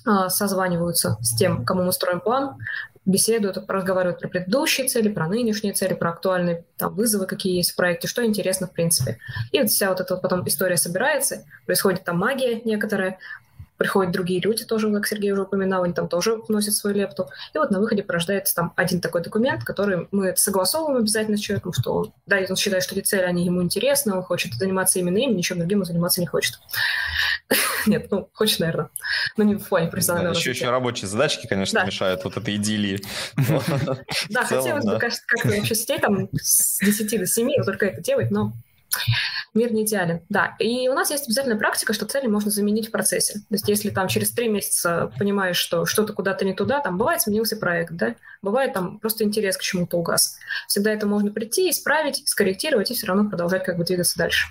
а, созваниваются с тем, кому мы строим план, беседуют, разговаривают про предыдущие цели, про нынешние цели, про актуальные там, вызовы, какие есть в проекте, что интересно в принципе. И вот вся вот эта вот потом история собирается, происходит там магия некоторая, приходят другие люди тоже, как Сергей уже упоминал, они там тоже вносят свою лепту. И вот на выходе порождается там один такой документ, который мы согласовываем обязательно с человеком, что да, он считает, что эти цели, они ему интересны, он хочет заниматься именно им, ничем другим он заниматься не хочет. (laughs) Нет, ну, хочет, наверное, но не в плане профессионального Еще, еще рабочие задачки, конечно, мешают вот этой идиллии. (laughs) Да, хотелось бы как-то вообще сидеть там с 10 до 7, только это делать, но Мир не идеален, да. И у нас есть обязательная практика, что цели можно заменить в процессе. То есть если там через три месяца понимаешь, что что-то куда-то не туда, там бывает сменился проект, да, бывает там просто интерес к чему-то угас. Всегда это можно прийти, исправить, скорректировать и все равно продолжать как бы двигаться дальше.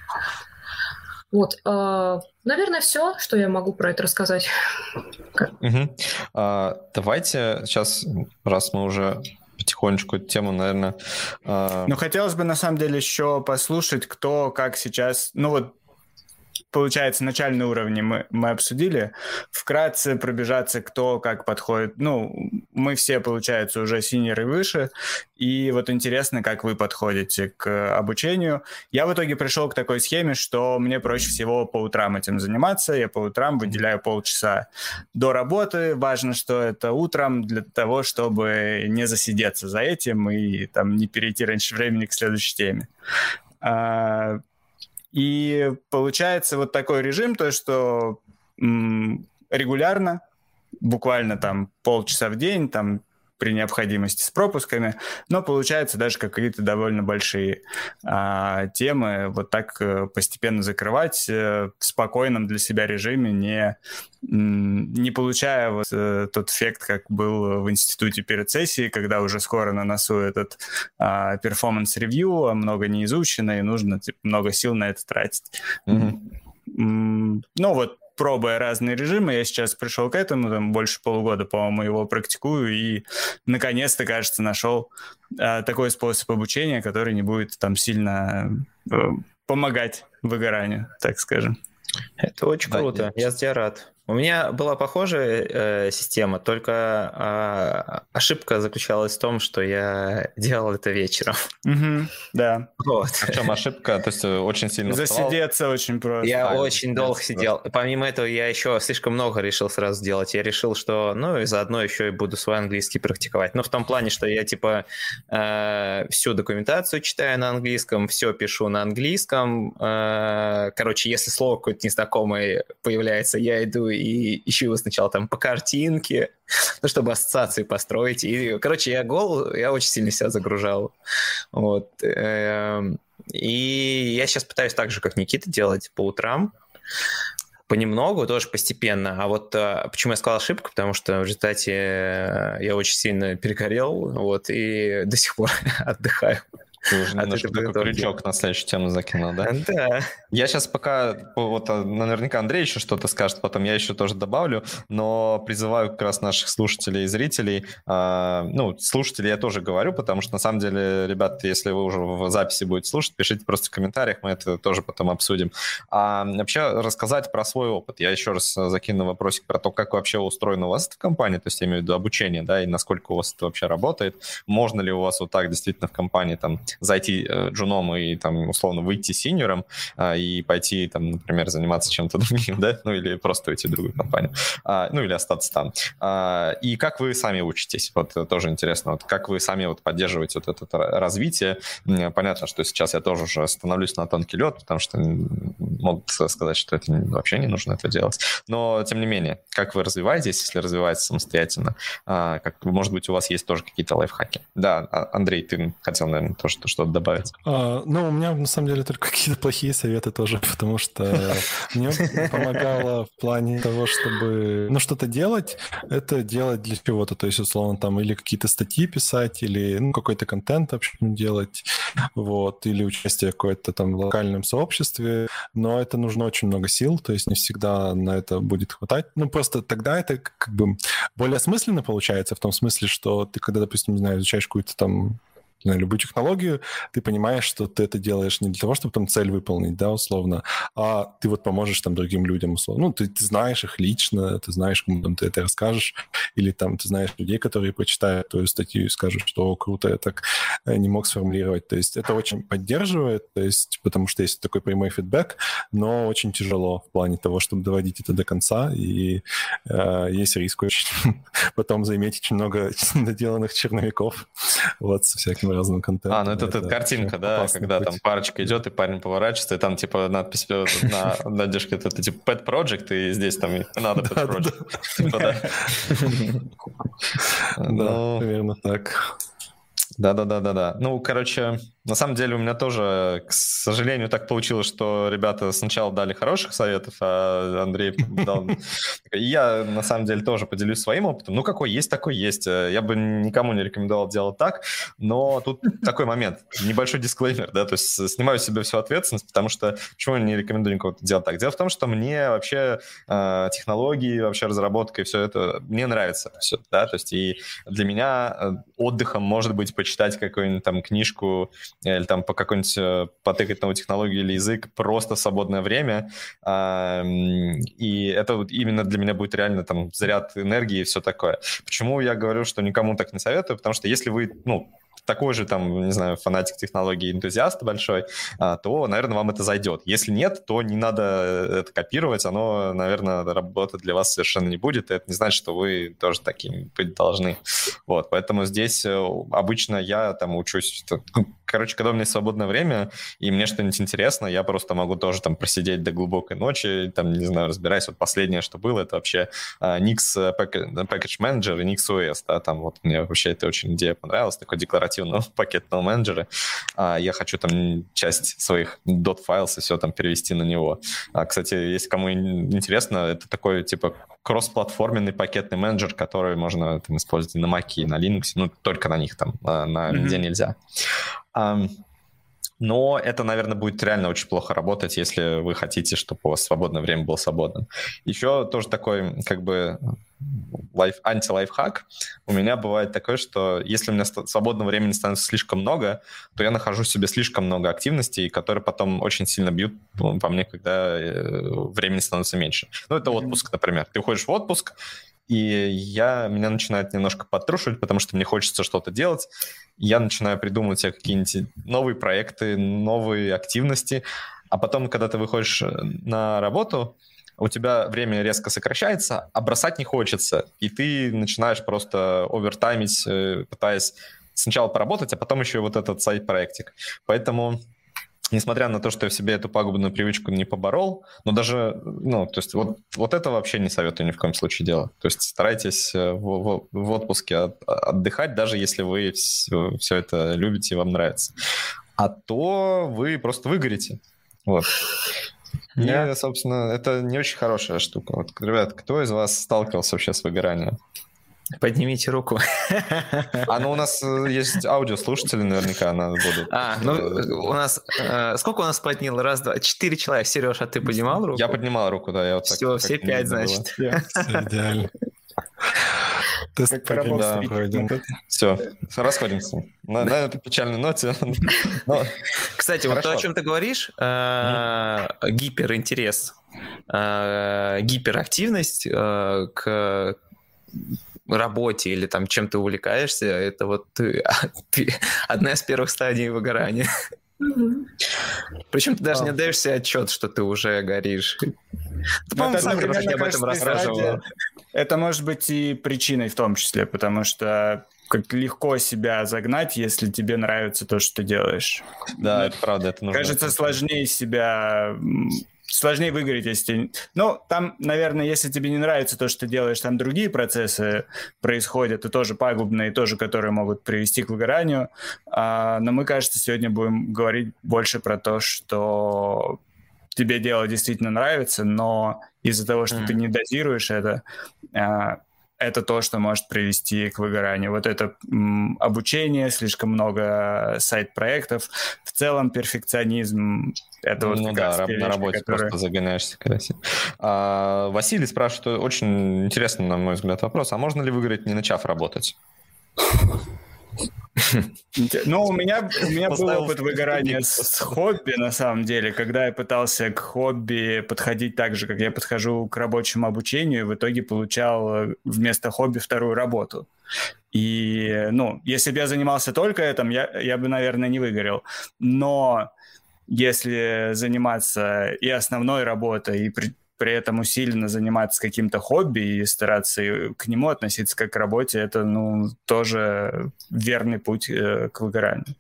Вот, э, наверное, все, что я могу про это рассказать. Угу. А, давайте сейчас, раз мы уже потихонечку эту тему, наверное... Э... Ну, хотелось бы, на самом деле, еще послушать, кто как сейчас... Ну, вот получается, начальные уровни мы, мы обсудили. Вкратце пробежаться, кто как подходит. Ну, мы все, получается, уже синеры выше. И вот интересно, как вы подходите к обучению. Я в итоге пришел к такой схеме, что мне проще всего по утрам этим заниматься. Я по утрам выделяю полчаса до работы. Важно, что это утром для того, чтобы не засидеться за этим и там не перейти раньше времени к следующей теме. И получается вот такой режим, то, что регулярно, буквально там полчаса в день, там при необходимости с пропусками, но получается даже какие-то довольно большие а, темы вот так а, постепенно закрывать а, в спокойном для себя режиме, не, не получая вот а, тот эффект, как был в институте перед сессией, когда уже скоро на носу этот а, performance review, а много не изучено, и нужно типа, много сил на это тратить. Mm-hmm. Ну вот пробуя разные режимы, я сейчас пришел к этому, там больше полугода, по-моему, его практикую, и наконец-то, кажется, нашел э, такой способ обучения, который не будет там сильно э, помогать выгоранию, так скажем. Это очень да, круто, я, я тебя рад. У меня была похожая э, система, только э, ошибка заключалась в том, что я делал это вечером. Угу, да. Вот. А в чем ошибка? То есть э, очень сильно Засидеться встал? очень просто. Я а, очень долго сидел. Помимо этого, я еще слишком много решил сразу делать. Я решил, что, ну, и заодно еще и буду свой английский практиковать. Ну, в том плане, что я, типа, э, всю документацию читаю на английском, все пишу на английском. Э, короче, если слово какое-то незнакомое появляется, я иду и ищу его сначала там по картинке, (laughs) ну, чтобы ассоциации построить. И, короче, я гол, я очень сильно себя загружал. Вот. Эм, и я сейчас пытаюсь так же, как Никита, делать по утрам понемногу, тоже постепенно. А вот а, почему я сказал ошибку, потому что в результате э, я очень сильно перегорел, вот, и до сих пор (laughs) отдыхаю. Ты уже (laughs) немножко такой крючок на следующую тему закинул, да? (laughs) Да. Я сейчас пока, вот а, наверняка Андрей еще что-то скажет, потом я еще тоже добавлю, но призываю как раз наших слушателей и зрителей, э, ну, слушателей я тоже говорю, потому что на самом деле, ребят, если вы уже в записи будете слушать, пишите просто в комментариях, мы это тоже потом обсудим. А вообще рассказать про свой опыт. Я еще раз закину вопросик про то, как вообще устроено у вас это в компании, то есть я имею в виду обучение, да, и насколько у вас это вообще работает. Можно ли у вас вот так действительно в компании там зайти э, джуном и там условно выйти синьором а, и пойти там, например, заниматься чем-то (laughs) другим, да, ну или просто уйти в другую компанию, а, ну или остаться там. А, и как вы сами учитесь? Вот э, тоже интересно, вот как вы сами вот поддерживаете вот это развитие? Понятно, что сейчас я тоже уже становлюсь на тонкий лед, потому что могут сказать, что это вообще не нужно это делать. Но, тем не менее, как вы развиваетесь, если развиваетесь самостоятельно? Как, может быть, у вас есть тоже какие-то лайфхаки? Да, Андрей, ты хотел, наверное, тоже что-то добавить? А, ну, у меня, на самом деле, только (laughs) какие-то плохие советы тоже, (laughs) потому что мне помогало в плане того, чтобы, ну, что-то делать, это делать для чего-то, то есть, условно, там, или какие-то статьи писать, или, ну, какой-то контент, общем, делать, вот, или участие в какой-то там локальном сообществе, но это нужно очень много сил, то есть не всегда на это будет хватать. Ну, просто тогда это как бы более осмысленно получается, в том смысле, что ты, когда, допустим, не знаю, изучаешь какую-то там на любую технологию, ты понимаешь, что ты это делаешь не для того, чтобы там цель выполнить, да, условно, а ты вот поможешь там другим людям, условно. Ну, ты, ты знаешь их лично, ты знаешь, кому там ты это расскажешь, или там ты знаешь людей, которые почитают твою статью и скажут, что круто, я так э, не мог сформулировать. То есть это очень поддерживает, то есть потому что есть такой прямой фидбэк, но очень тяжело в плане того, чтобы доводить это до конца, и э, есть риск очень (laughs) потом заиметь очень много (laughs) доделанных черновиков вот со всякими всяким разным контентом. А, ну это, это, это картинка, да, когда быть. там парочка идет, и парень поворачивается, и там типа надпись на, (laughs) на дешке, это типа pet project, и здесь там надо pet (laughs) project. Типа, да. (laughs) Да, ну. примерно так. Да-да-да-да-да. Ну, короче, на самом деле у меня тоже, к сожалению, так получилось, что ребята сначала дали хороших советов, а Андрей дал... (laughs) Я, на самом деле, тоже поделюсь своим опытом. Ну, какой есть, такой есть. Я бы никому не рекомендовал делать так, но тут (laughs) такой момент, небольшой дисклеймер, да, то есть снимаю себе всю ответственность, потому что почему я не рекомендую никого делать так? Дело в том, что мне вообще э, технологии, вообще разработка и все это, мне нравится все, да, то есть и для меня э, отдыхом может быть почитать какую-нибудь там книжку или там по какой-нибудь э, потыкать новую технологию или язык просто свободное время. И это вот именно для меня будет реально там заряд энергии и все такое. Почему я говорю, что никому так не советую? Потому что если вы, ну, такой же, там, не знаю, фанатик технологий, энтузиаст большой, а, то, наверное, вам это зайдет. Если нет, то не надо это копировать, оно, наверное, работать для вас совершенно не будет, и это не значит, что вы тоже такими быть должны. Вот, поэтому здесь э, обычно я там учусь, ну, короче, когда у меня свободное время, и мне что-нибудь интересно, я просто могу тоже там просидеть до глубокой ночи, там, не знаю, разбираясь. Вот последнее, что было, это вообще uh, Nix Package Manager и Nix OS, да, там вот мне вообще эта очень идея понравилась, такой декларативный корпоративного (laughs) пакетного менеджера, а я хочу там часть своих dot-files и все там перевести на него. А, кстати, если кому интересно, это такой типа кроссплатформенный пакетный менеджер, который можно там, использовать и на Mac, и на Linux, ну, только на них там, на, на mm-hmm. нельзя. Но это, наверное, будет реально очень плохо работать, если вы хотите, чтобы у вас свободное время было свободным. Еще тоже такой, как бы, лайф, анти-лайфхак. У меня бывает такое, что если у меня свободного времени становится слишком много, то я нахожу себе слишком много активностей, которые потом очень сильно бьют по мне, когда э, времени становится меньше. Ну, это отпуск, например. Ты уходишь в отпуск, и я, меня начинает немножко подтрушивать, потому что мне хочется что-то делать. Я начинаю придумывать себе какие-нибудь новые проекты, новые активности. А потом, когда ты выходишь э, на работу, у тебя время резко сокращается, а бросать не хочется. И ты начинаешь просто овертаймить, э, пытаясь сначала поработать, а потом еще вот этот сайт-проектик. Поэтому несмотря на то, что я в себе эту пагубную привычку не поборол, но даже, ну, то есть вот, вот это вообще не советую ни в коем случае делать. То есть старайтесь э, в, в, в отпуске от, отдыхать, даже если вы все, все это любите и вам нравится. А то вы просто выгорите. Вот. И, собственно, это не очень хорошая штука. Вот, ребят, кто из вас сталкивался вообще с выгоранием? Поднимите руку. А ну у нас э, есть аудиослушатели, наверняка она будут. А, ну у нас... Э, сколько у нас подняло? Раз, два, четыре человека. Сереж, а ты поднимал руку? Я поднимал руку, да. Я вот Все, так, все пять, значит. Идеально. Тест пройдем. Все, расходимся. На, на этой печальной ноте. Кстати, вот то, о чем ты говоришь, э, гиперинтерес, гиперактивность к работе или там чем ты увлекаешься, это вот ты, (laughs) ты одна из первых стадий выгорания. Причем ты даже не даешь себе отчет, что ты уже горишь. Ты, это, сам об этом рассказывал. Это может быть и причиной в том числе, потому что как легко себя загнать, если тебе нравится то, что ты делаешь. Да, это правда. Это нужно Кажется, сложнее себя сложнее выиграть, если... Ну, там, наверное, если тебе не нравится то, что ты делаешь, там другие процессы происходят, и тоже пагубные, и тоже, которые могут привести к выгоранию. А, но мы, кажется, сегодня будем говорить больше про то, что тебе дело действительно нравится, но из-за того, что mm. ты не дозируешь это, а, это то, что может привести к выгоранию. Вот это м, обучение, слишком много сайт-проектов, в целом перфекционизм. Это вот ну да, на работе которая... просто загоняешься красиво. А, Василий спрашивает очень интересный, на мой взгляд, вопрос. А можно ли выиграть, не начав работать? (laughs) Ну, у меня, у меня был опыт выгорания с хобби, на самом деле, когда я пытался к хобби подходить так же, как я подхожу к рабочему обучению, в итоге получал э, вместо хобби вторую работу. И, ну, если бы я занимался только этим, я, я бы, наверное, не выгорел. Но если заниматься и основной работой, и при, при этом усиленно заниматься каким-то хобби и стараться к нему относиться как к работе, это, ну, тоже верный путь э, к выгоранию.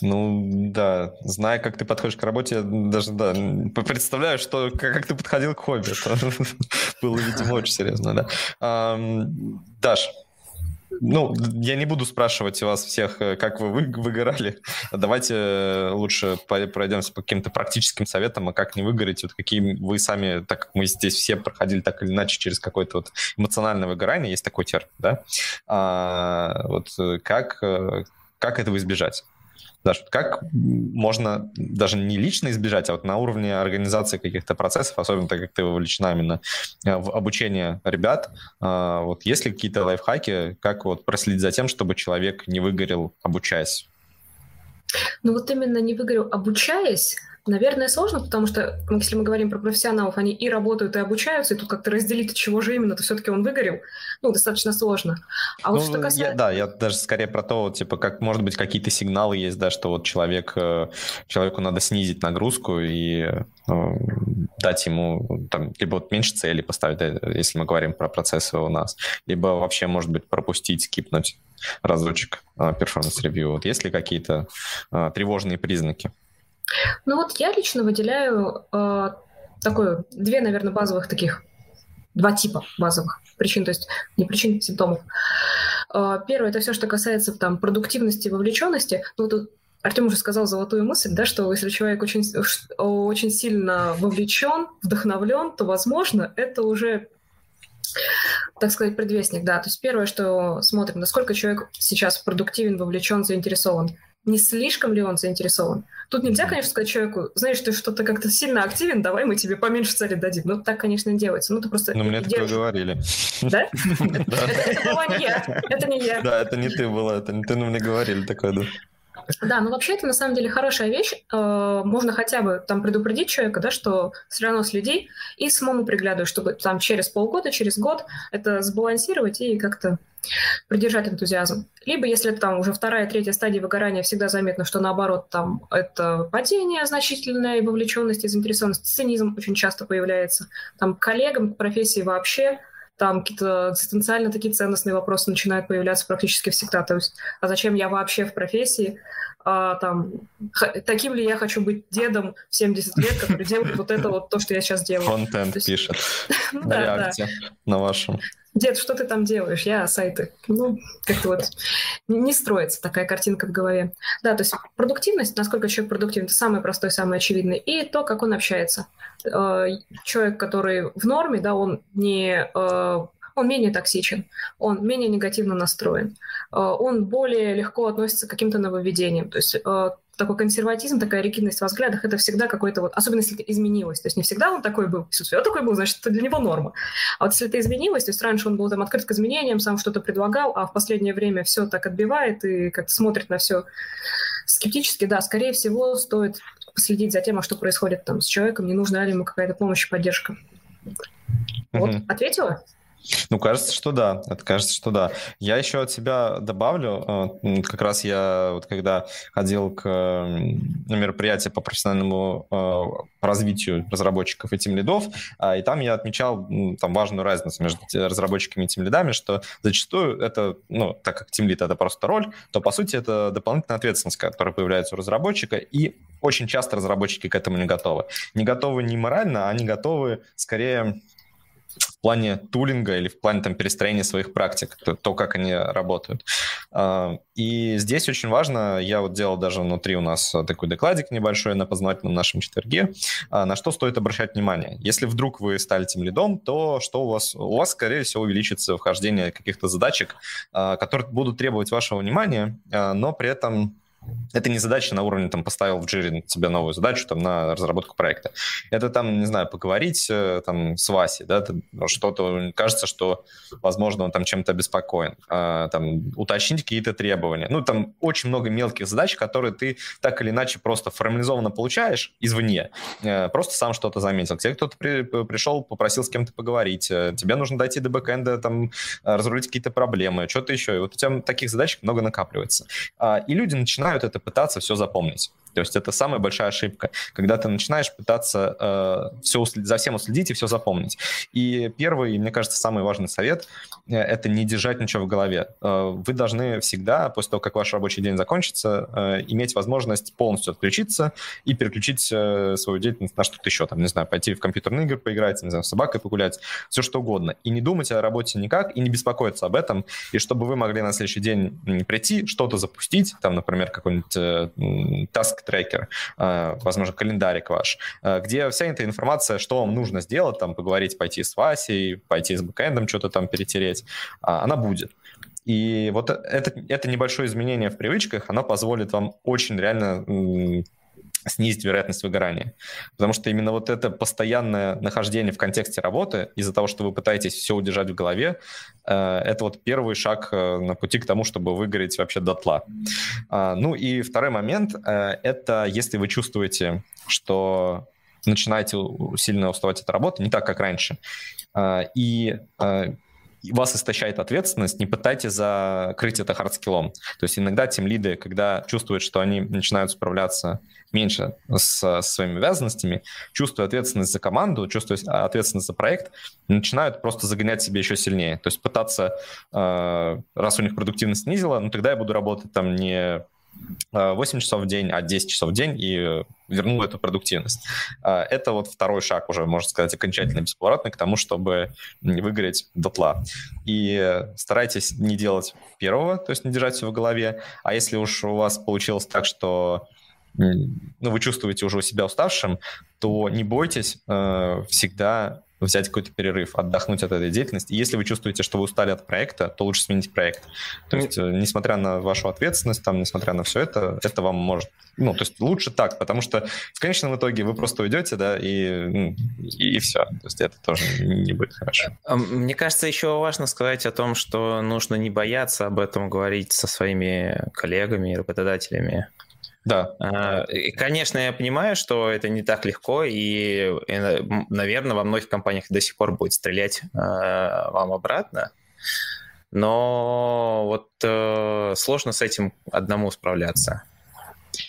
Ну, да, зная, как ты подходишь к работе, я даже, да, представляю, что, как, ты подходил к хобби. (laughs) Было, видимо, очень серьезно, да. Даш, ну, я не буду спрашивать вас всех, э, как вы выгорали. Давайте э, лучше пройдемся по каким-то практическим советам, а как не выгореть, вот какие вы сами, так как мы здесь все проходили так или иначе через какое-то вот эмоциональное выгорание, есть такой термин, да? А, вот э, как, как этого избежать? Даже как можно даже не лично избежать, а вот на уровне организации каких-то процессов, особенно так как ты вовлечена именно э, в обучение ребят, а, вот есть ли какие-то лайфхаки, как вот проследить за тем, чтобы человек не выгорел, обучаясь? Ну вот именно не выгорел, обучаясь, Наверное, сложно, потому что, ну, если мы говорим про профессионалов, они и работают, и обучаются, и тут как-то разделить, от чего же именно, то все-таки он выгорел, ну, достаточно сложно. А вот ну, что касается... Я, да, я даже скорее про то, типа, как, может быть, какие-то сигналы есть, да, что вот человек, э, человеку надо снизить нагрузку и э, дать ему, там, либо вот меньше цели поставить, если мы говорим про процессы у нас, либо вообще, может быть, пропустить, скипнуть разочек э, performance review. Вот есть ли какие-то тревожные признаки? Ну вот я лично выделяю э, такое, две, наверное, базовых таких, два типа базовых причин, то есть не причин, а симптомов. Э, первое, это все, что касается там продуктивности вовлеченности. Ну, тут Артем уже сказал золотую мысль, да, что если человек очень, очень сильно вовлечен, вдохновлен, то, возможно, это уже так сказать, предвестник, да. То есть первое, что смотрим, насколько человек сейчас продуктивен, вовлечен, заинтересован. Не слишком ли он заинтересован. Тут нельзя, конечно, сказать человеку, знаешь, ты что-то как-то сильно активен, давай мы тебе поменьше цели дадим. Ну, так, конечно, не делается. Ну, ты просто... Ну, мне такое говорили. Да? (laughs) Это была не я. Это не я. Да, это не ты была, это не ты, но мне говорили такое, да. Да, ну вообще это на самом деле хорошая вещь. Э, можно хотя бы там предупредить человека, да, что все равно следи и самому приглядывай, чтобы там через полгода, через год это сбалансировать и как-то придержать энтузиазм. Либо, если там уже вторая, третья стадия выгорания, всегда заметно, что наоборот там это падение значительное, и вовлеченность и заинтересованность, цинизм очень часто появляется. Там коллегам, к профессии вообще там какие-то экзистенциально такие ценностные вопросы начинают появляться практически всегда. То есть, а зачем я вообще в профессии? А, там, таким ли я хочу быть дедом в 70 лет, который делает вот это вот то, что я сейчас делаю. Контент есть... пишет (laughs) ну, на реакте на вашем. Дед, что ты там делаешь? Я сайты. Ну, как-то вот не строится такая картинка в голове. Да, то есть продуктивность, насколько человек продуктивен, это самое простое, самое очевидное. И то, как он общается. Э, человек, который в норме, да, он не э, он менее токсичен, он менее негативно настроен, э, он более легко относится к каким-то нововведениям. То есть такой консерватизм, такая ригидность во взглядах, это всегда какой-то вот, особенно если это изменилось. То есть не всегда он такой был, если все такой был, значит, это для него норма. А вот если это изменилось, то есть раньше он был там открыт к изменениям, сам что-то предлагал, а в последнее время все так отбивает и как-то смотрит на все скептически, да, скорее всего, стоит последить за тем, а что происходит там с человеком, не нужна ли ему какая-то помощь и поддержка. Вот, mm-hmm. ответила? Ну, кажется, что да. Это кажется, что да. Я еще от себя добавлю. Э, как раз я вот когда ходил к на мероприятие по профессиональному э, развитию разработчиков и тем лидов, а, и там я отмечал там важную разницу между разработчиками и тем лидами, что зачастую это, ну, так как тем лид это просто роль, то по сути это дополнительная ответственность, которая появляется у разработчика, и очень часто разработчики к этому не готовы. Не готовы не морально, а не готовы скорее в плане тулинга или в плане там, перестроения своих практик, то, то, как они работают. А, и здесь очень важно, я вот делал даже внутри у нас такой докладик небольшой на познавательном нашем четверге, а, на что стоит обращать внимание. Если вдруг вы стали тем лидом, то что у вас? У вас, скорее всего, увеличится вхождение каких-то задачек, а, которые будут требовать вашего внимания, но при этом это не задача на уровне, там, поставил в джире тебе новую задачу, там, на разработку проекта. Это, там, не знаю, поговорить, э, там, с Васей, да, что-то, кажется, что, возможно, он там чем-то обеспокоен, а, там, уточнить какие-то требования. Ну, там очень много мелких задач, которые ты так или иначе просто формализованно получаешь извне, э, просто сам что-то заметил. Тебе кто-то при, пришел, попросил с кем-то поговорить, э, тебе нужно дойти до бэкэнда, там, разрулить какие-то проблемы, что-то еще. И вот у тебя таких задач много накапливается. А, и люди начинают начинают это пытаться все запомнить. То есть это самая большая ошибка, когда ты начинаешь пытаться э, все услед... за всем уследить и все запомнить. И первый, мне кажется, самый важный совет это не держать ничего в голове. Э, вы должны всегда, после того, как ваш рабочий день закончится, э, иметь возможность полностью отключиться и переключить э, свою деятельность на что-то еще. Там, не знаю, пойти в компьютерные игры поиграть, не знаю, с собакой погулять, все что угодно. И не думать о работе никак, и не беспокоиться об этом, и чтобы вы могли на следующий день прийти, что-то запустить, там, например, какой-нибудь э, task трекер, э, возможно, календарик ваш, э, где вся эта информация, что вам нужно сделать, там, поговорить, пойти с Васей, пойти с бэкэндом, что-то там перетереть, а, она будет. И вот это, это небольшое изменение в привычках, оно позволит вам очень реально снизить вероятность выгорания. Потому что именно вот это постоянное нахождение в контексте работы, из-за того, что вы пытаетесь все удержать в голове, э, это вот первый шаг э, на пути к тому, чтобы выгореть вообще дотла. А, ну и второй момент э, — это если вы чувствуете, что начинаете сильно уставать от работы, не так, как раньше, и вас истощает ответственность, не пытайтесь закрыть это hard skill ом. То есть иногда тимлиды, когда чувствуют, что они начинают справляться меньше с, своими обязанностями, чувствуя ответственность за команду, чувствуя ответственность за проект, начинают просто загонять себя еще сильнее. То есть пытаться, э, раз у них продуктивность снизила, ну тогда я буду работать там не 8 э, часов в день, а 10 часов в день и верну эту продуктивность. Э, это вот второй шаг уже, можно сказать, окончательно бесповоротный к тому, чтобы не выгореть дотла. И старайтесь не делать первого, то есть не держать все в голове, а если уж у вас получилось так, что ну, вы чувствуете уже себя уставшим, то не бойтесь э, всегда взять какой-то перерыв, отдохнуть от этой деятельности. И если вы чувствуете, что вы устали от проекта, то лучше сменить проект. То есть, э, несмотря на вашу ответственность, там, несмотря на все это, это вам может... Ну, то есть лучше так, потому что в конечном итоге вы просто уйдете, да, и, ну, и, и все. То есть это тоже не будет хорошо. А, мне кажется, еще важно сказать о том, что нужно не бояться об этом говорить со своими коллегами и работодателями. Да. А, и, конечно, я понимаю, что это не так легко, и, наверное, во многих компаниях до сих пор будет стрелять а, вам обратно. Но вот э, сложно с этим одному справляться.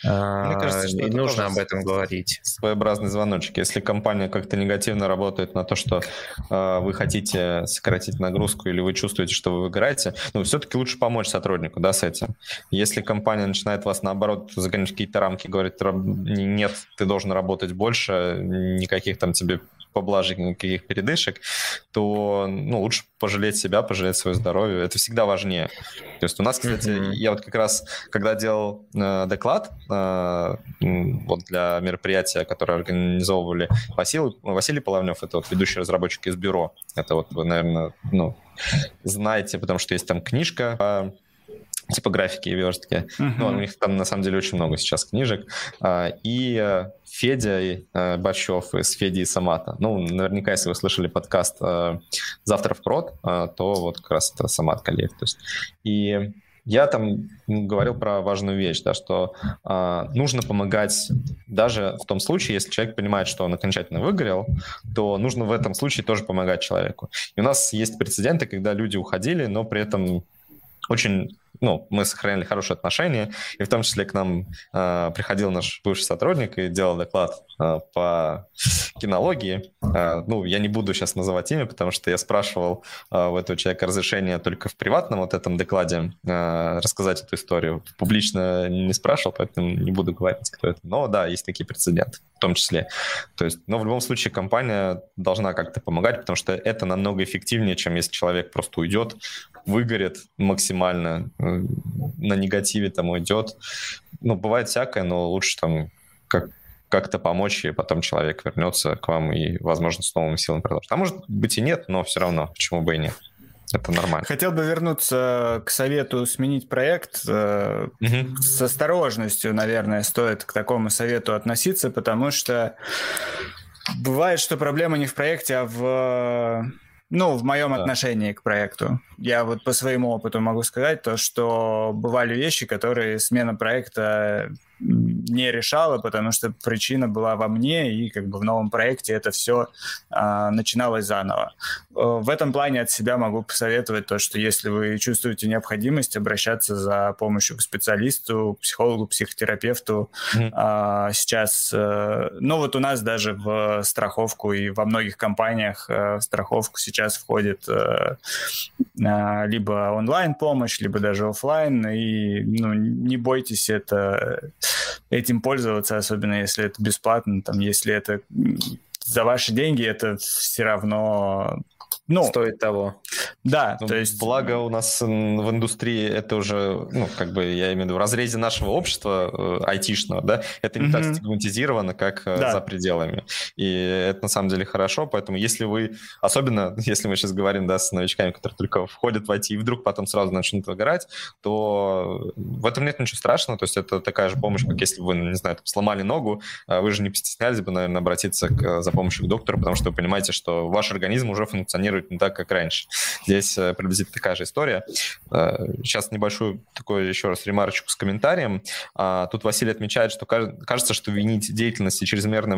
Мне кажется, что и нужно об этом говорить. Своеобразный звоночек. Если компания как-то негативно работает на то, что э, вы хотите сократить нагрузку или вы чувствуете, что вы выиграете, ну, все-таки лучше помочь сотруднику, да, с этим. Если компания начинает вас, наоборот, загонять какие-то рамки, говорит, нет, ты должен работать больше, никаких там тебе поблажек, никаких передышек, то ну, лучше пожалеть себя, пожалеть свое здоровье. Это всегда важнее. То есть у нас, кстати, mm-hmm. я вот как раз, когда делал э, доклад э, вот для мероприятия, которое организовывали Василий, Василий Половнев, это вот ведущий разработчик из бюро. Это вот вы, наверное, ну, знаете, потому что есть там книжка типографики и верстки. Uh-huh. Ну, у них там на самом деле очень много сейчас книжек. А, и э, Федя э, Борщев из Феди и Самата. Ну, наверняка, если вы слышали подкаст э, «Завтра в прод», то вот как раз это Самат коллег. То есть. И я там говорил про важную вещь, да, что э, нужно помогать даже в том случае, если человек понимает, что он окончательно выгорел, то нужно в этом случае тоже помогать человеку. И у нас есть прецеденты, когда люди уходили, но при этом очень ну, мы сохраняли хорошие отношения, и в том числе к нам э, приходил наш бывший сотрудник и делал доклад э, по кинологии. Э, ну, я не буду сейчас называть имя, потому что я спрашивал э, у этого человека разрешение только в приватном вот этом докладе э, рассказать эту историю. Публично не спрашивал, поэтому не буду говорить, кто это. Но да, есть такие прецеденты в том числе. То есть, но в любом случае компания должна как-то помогать, потому что это намного эффективнее, чем если человек просто уйдет, выгорит максимально, на негативе там уйдет. Ну, бывает всякое, но лучше там как как-то помочь, и потом человек вернется к вам и, возможно, с новыми силами продолжит. А может быть и нет, но все равно, почему бы и нет. Это нормально. Хотел бы вернуться к совету сменить проект. Угу. С осторожностью, наверное, стоит к такому совету относиться, потому что бывает, что проблема не в проекте, а в ну, в моем да. отношении к проекту. Я вот по своему опыту могу сказать то, что бывали вещи, которые смена проекта не решала, потому что причина была во мне, и как бы в новом проекте это все а, начиналось заново. Э, в этом плане от себя могу посоветовать то, что если вы чувствуете необходимость обращаться за помощью к специалисту, к психологу, психотерапевту, mm-hmm. а, сейчас, а, ну вот у нас даже в страховку и во многих компаниях а, в страховку сейчас входит а, а, либо онлайн-помощь, либо даже офлайн, и ну, не бойтесь это этим пользоваться, особенно если это бесплатно, там, если это за ваши деньги, это все равно ну, стоит того. Да, ну, то есть... Благо у нас в индустрии это уже, ну, как бы, я имею в виду, в разрезе нашего общества э, айтишного, да, это не mm-hmm. так стигматизировано, как э, да. за пределами. И это на самом деле хорошо, поэтому если вы, особенно (laughs) если мы сейчас говорим, да, с новичками, которые только входят в IT и вдруг потом сразу начнут выгорать, то в этом нет ничего страшного, то есть это такая же помощь, как если вы, не знаю, там, сломали ногу, а вы же не постеснялись бы, наверное, обратиться к, за помощью к доктору, потому что вы понимаете, что ваш организм уже функционирует функционирует не так, как раньше. Здесь э, приблизительно такая же история. Э, сейчас небольшую такую еще раз ремарочку с комментарием. А, тут Василий отмечает, что кажется, что винить деятельность и чрезмерное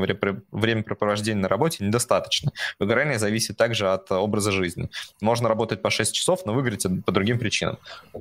времяпрепровождение на работе недостаточно. Выгорание зависит также от образа жизни. Можно работать по 6 часов, но выгореть по другим причинам.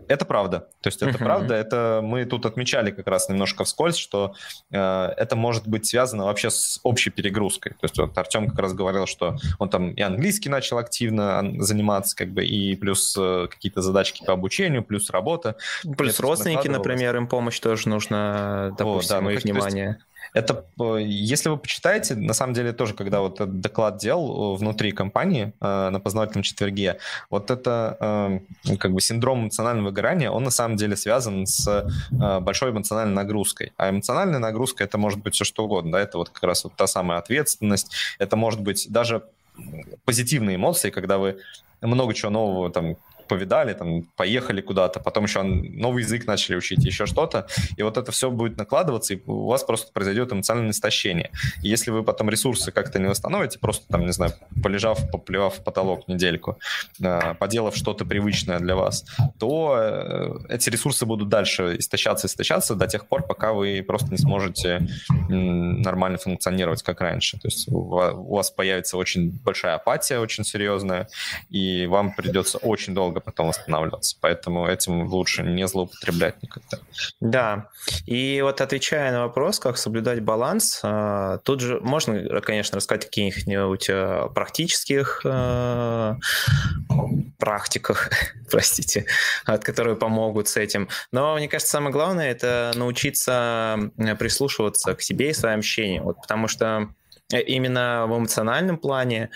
Это правда. То есть это uh-huh. правда. Это мы тут отмечали как раз немножко вскользь, что э, это может быть связано вообще с общей перегрузкой. То есть вот Артем как раз говорил, что он там и английский начал активно активно заниматься, как бы, и плюс э, какие-то задачки по обучению, плюс работа. Плюс родственники, например, им помощь тоже нужно, допустим, О, да, ну, их внимание. Это, э, если вы почитаете, на самом деле тоже, когда вот этот доклад делал э, внутри компании на познавательном четверге, вот это как бы синдром эмоционального выгорания, он на самом деле связан с большой эмоциональной нагрузкой. А эмоциональная нагрузка это может быть все что угодно, да, это вот как раз вот та самая ответственность, это может быть даже позитивные эмоции, когда вы много чего нового там повидали, там, поехали куда-то, потом еще новый язык начали учить, еще что-то, и вот это все будет накладываться, и у вас просто произойдет эмоциональное истощение. И если вы потом ресурсы как-то не восстановите, просто там, не знаю, полежав, поплевав в потолок недельку, а, поделав что-то привычное для вас, то э, эти ресурсы будут дальше истощаться, истощаться до тех пор, пока вы просто не сможете нормально функционировать, как раньше. То есть у вас появится очень большая апатия, очень серьезная, и вам придется очень долго потом восстанавливаться. Поэтому этим лучше не злоупотреблять никогда. Да. И вот отвечая на вопрос, как соблюдать баланс, а, тут же можно, конечно, рассказать о каких-нибудь а, практических а, практиках, (laughs) простите, от которые помогут с этим. Но мне кажется, самое главное это научиться прислушиваться к себе и своим ощущениям. Вот потому что именно в эмоциональном плане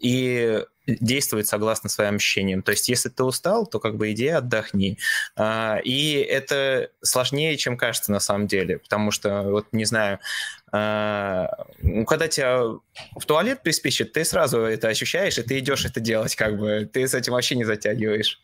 и действовать согласно своим ощущениям. То есть, если ты устал, то как бы иди отдохни. А, и это сложнее, чем кажется на самом деле, потому что, вот не знаю, а, ну, когда тебя в туалет приспичит, ты сразу это ощущаешь, и ты идешь это делать, как бы, ты с этим вообще не затягиваешь.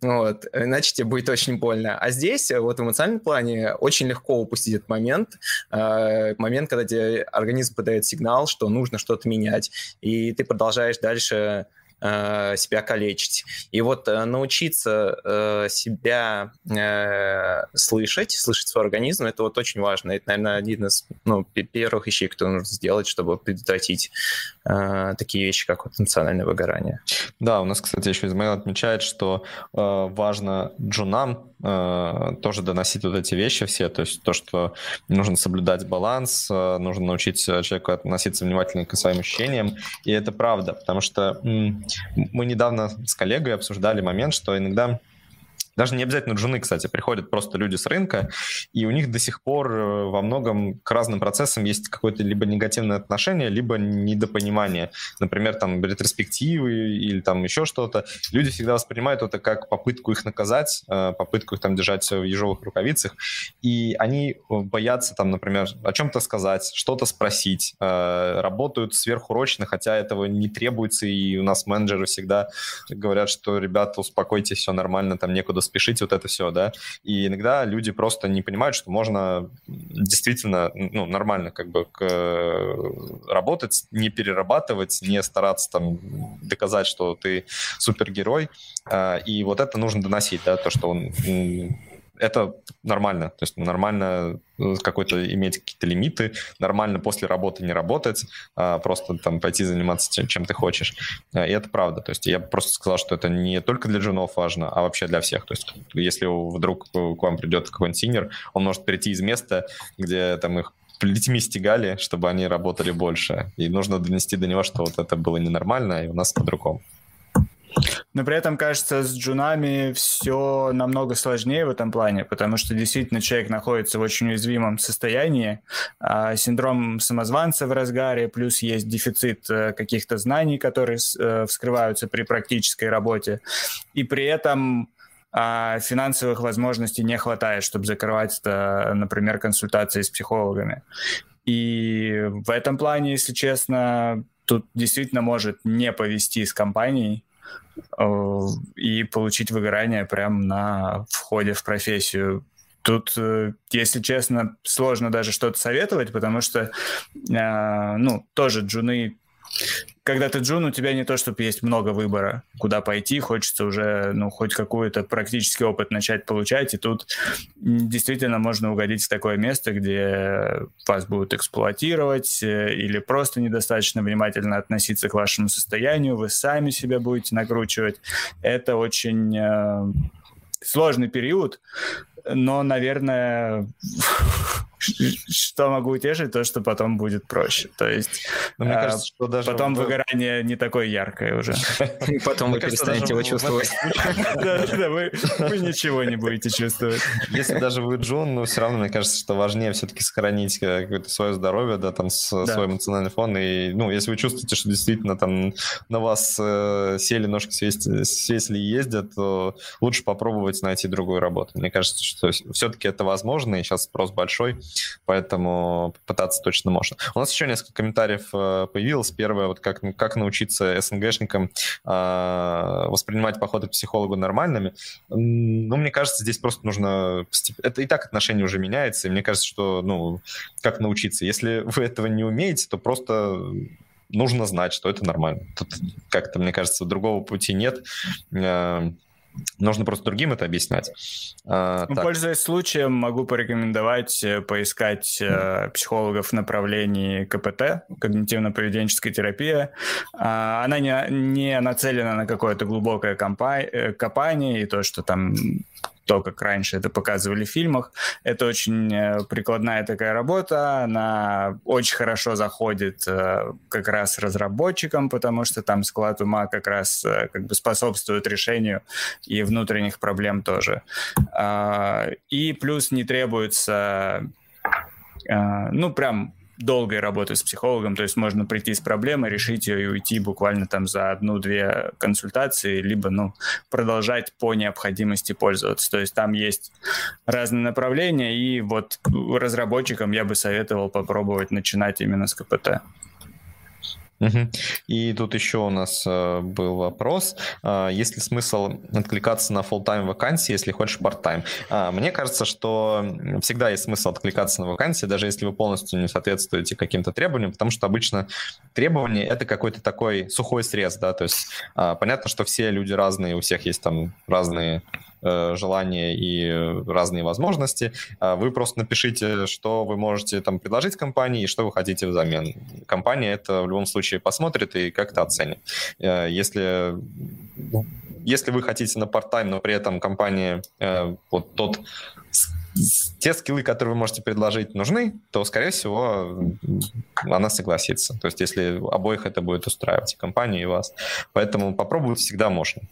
Вот, иначе тебе будет очень больно. А здесь, вот в эмоциональном плане, очень легко упустить этот момент, а, момент, когда тебе организм подает сигнал, что нужно что-то менять, и ты продолжаешь дальше Э, себя калечить. И вот э, научиться э, себя слышать, слышать свой организм, это вот очень важно. Это, наверное, один из ну, первых вещей, кто нужно сделать, чтобы предотвратить такие вещи, как вот эмоциональное выгорание. Да, у нас, кстати, еще Измаил отмечает, что важно джунам тоже доносить вот эти вещи все, то есть то, что нужно соблюдать баланс, нужно научить человеку относиться внимательно к своим ощущениям, и это правда, потому что мы недавно с коллегой обсуждали момент, что иногда даже не обязательно джуны, кстати, приходят просто люди с рынка, и у них до сих пор э, во многом к разным процессам есть какое-то либо негативное отношение, либо недопонимание. Например, там ретроспективы или там еще что-то. Люди всегда воспринимают это как попытку их наказать, э, попытку их там держать в ежовых рукавицах, и они э, боятся там, например, о чем-то сказать, что-то спросить, работают сверхурочно, хотя этого не требуется, и у нас менеджеры всегда говорят, что, ребята, успокойтесь, все нормально, там некуда спешить, вот это все, да. И иногда люди просто не понимают, что можно действительно, ну, нормально как бы к, работать, не перерабатывать, не стараться там доказать, что ты супергерой. А, и вот это нужно доносить, да, то, что он это нормально. То есть нормально э, какой-то иметь какие-то лимиты, нормально после работы не работать, а просто там пойти заниматься тем, чем ты хочешь. Э, и это правда. То есть я просто сказал, что это не только для джунов важно, а вообще для всех. То есть если вдруг к вам придет какой-нибудь синер, он может прийти из места, где там их плетьми стегали, чтобы они работали больше. И нужно донести до него, что вот это было ненормально, и у нас по-другому. Но при этом, кажется, с джунами все намного сложнее в этом плане, потому что действительно человек находится в очень уязвимом состоянии, а синдром самозванца в разгаре, плюс есть дефицит э, каких-то знаний, которые э, вскрываются при практической работе, и при этом а финансовых возможностей не хватает, чтобы закрывать, это, например, консультации с психологами. И в этом плане, если честно, тут действительно может не повести с компанией, и получить выгорание прямо на входе в профессию. Тут, э, если честно, сложно даже что-то советовать, потому что, э, ну, тоже джуны когда ты джун, у тебя не то, чтобы есть много выбора, куда пойти, хочется уже, ну, хоть какой-то практический опыт начать получать, и тут действительно можно угодить в такое место, где вас будут эксплуатировать э, или просто недостаточно внимательно относиться к вашему состоянию, вы сами себя будете накручивать. Это очень э, сложный период, но, наверное, (laughs) что могу утешить, то, что потом будет проще. То есть Но мне а, кажется, что даже потом вы... выгорание не такое яркое уже. (laughs) Потом вы перестанете его чувствовать. (laughs) Да, вы ничего не будете чувствовать. Если даже вы Джон, но все равно, мне кажется, что важнее все-таки сохранить какое-то свое здоровье, да, там, свой эмоциональный фон. И, ну, если вы чувствуете, что действительно там на вас э, сели, ножки свесили и ездят, то лучше попробовать найти другую работу. Мне кажется, что все-таки это возможно, и сейчас спрос большой, поэтому пытаться точно можно. У нас еще несколько комментариев э, появилось. Первое, вот как, как научиться СНГшникам э, воспринимать походы к психологу нормальными. Ну, мне кажется, здесь просто нужно... Это и так отношение уже меняется, и мне кажется, что, ну, как научиться? Если вы этого не умеете, то просто нужно знать, что это нормально. Тут как-то, мне кажется, другого пути нет. Э, нужно просто другим это объяснять. А, ну, пользуясь случаем, могу порекомендовать э, поискать э, психологов в направлении КПТ, когнитивно-поведенческая терапия. А, она не, не нацелена на какое-то глубокое компа- копание и то, что там то, как раньше это показывали в фильмах. Это очень э, прикладная такая работа, она очень хорошо заходит э, как раз разработчикам, потому что там склад ума как раз э, как бы способствует решению и внутренних проблем тоже. А, и плюс не требуется ну, прям долгой работы с психологом, то есть можно прийти с проблемой, решить ее и уйти буквально там за одну-две консультации, либо, ну, продолжать по необходимости пользоваться. То есть там есть разные направления, и вот разработчикам я бы советовал попробовать начинать именно с КПТ. Угу. И тут еще у нас э, был вопрос, э, есть ли смысл откликаться на full-time вакансии, если хочешь part-time? Э, мне кажется, что всегда есть смысл откликаться на вакансии, даже если вы полностью не соответствуете каким-то требованиям, потому что обычно требования — это какой-то такой сухой срез, да, то есть э, понятно, что все люди разные, у всех есть там разные желания и разные возможности. А вы просто напишите, что вы можете там предложить компании и что вы хотите взамен. Компания это в любом случае посмотрит и как-то оценит. Э, если если вы хотите на part-time, но при этом компания э, вот тот те скиллы, которые вы можете предложить, нужны, то, скорее всего, она согласится. То есть, если обоих это будет устраивать, и компанию, и вас. Поэтому попробовать всегда можно.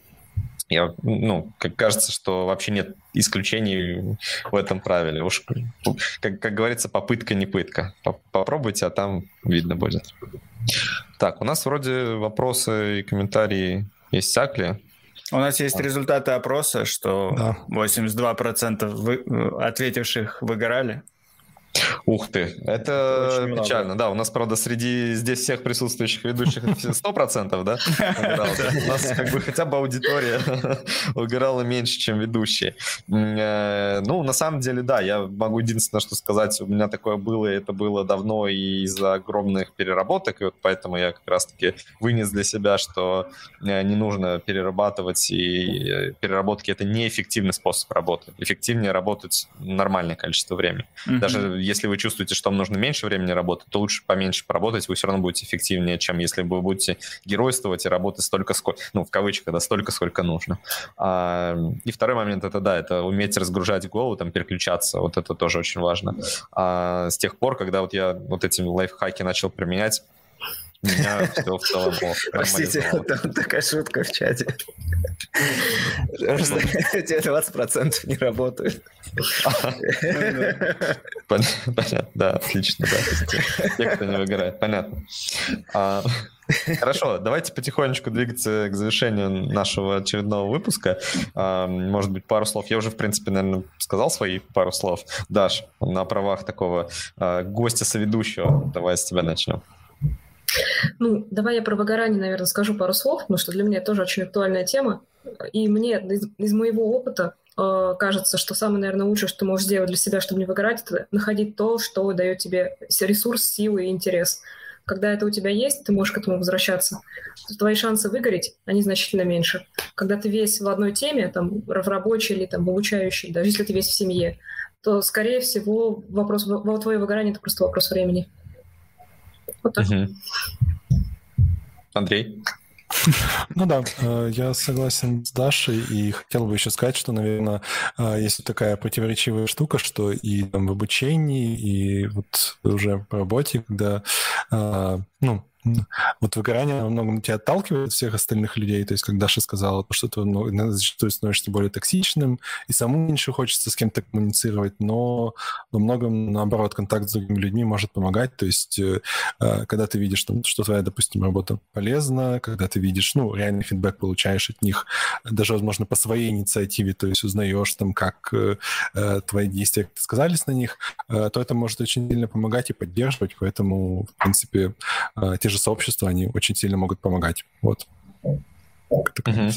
Я, ну, как кажется, что вообще нет исключений в этом правиле. Уж, как, как говорится, попытка не пытка. Попробуйте, а там видно будет. Так, у нас вроде вопросы и комментарии иссякли. У нас есть результаты опроса, что да. 82% вы, ответивших выгорали. Ух ты, это, это печально. Много. Да, у нас, правда, среди здесь всех присутствующих ведущих 100%, да? У нас как бы хотя бы аудитория (laughs) угорала меньше, чем ведущие. Э, ну, на самом деле, да, я могу единственное, что сказать, у меня такое было, и это было давно и из-за огромных переработок, и вот поэтому я как раз-таки вынес для себя, что э, не нужно перерабатывать, и э, переработки — это неэффективный способ работы. Эффективнее работать нормальное количество времени. Даже если вы чувствуете, что вам нужно меньше времени работать, то лучше поменьше поработать, вы все равно будете эффективнее, чем если вы будете геройствовать и работать столько, сколько, ну, в кавычках, да, столько, сколько нужно. А, и второй момент, это, да, это уметь разгружать голову, там, переключаться, вот это тоже очень важно. А, с тех пор, когда вот я вот эти лайфхаки начал применять, меня все в целом Простите, там такая шутка в чате. Эти 20% не работают. Понятно, да, отлично, да. Те, кто не выиграет, понятно. А, хорошо, давайте потихонечку двигаться к завершению нашего очередного выпуска. А, может быть, пару слов. Я уже, в принципе, наверное, сказал свои пару слов. Даш, на правах такого а, гостя-соведущего, давай с тебя начнем. Ну, давай я про выгорание, наверное, скажу пару слов, потому что для меня это тоже очень актуальная тема. И мне из, из моего опыта э, кажется, что самое, наверное, лучшее, что ты можешь сделать для себя, чтобы не выгорать, это находить то, что дает тебе ресурс, силы и интерес. Когда это у тебя есть, ты можешь к этому возвращаться. Твои шансы выгореть, они значительно меньше. Когда ты весь в одной теме, там, в рабочей или там, в обучающей, даже если ты весь в семье, то, скорее всего, вопрос, твое выгорание — это просто вопрос времени. Вот так. Угу. Андрей? (laughs) Ну да, э, я согласен с Дашей и хотел бы еще сказать, что, наверное, э, есть такая противоречивая штука, что и там в обучении, и вот уже по работе, когда, э, ну, Вот выгорание во многом тебя отталкивает от всех остальных людей. То есть, как Даша сказала, что ты ну, зачастую становишься более токсичным, и самому меньше хочется с кем-то коммуницировать, но во многом, наоборот, контакт с другими людьми может помогать. То есть, э, э, когда ты видишь, что твоя, допустим, работа полезна, когда ты видишь, ну, реальный фидбэк получаешь от них, даже, возможно, по своей инициативе, то есть узнаешь там, как э, твои действия сказались на них, то это может очень сильно помогать и поддерживать. Поэтому, в принципе, те же сообщества, они очень сильно могут помогать. Вот. Угу.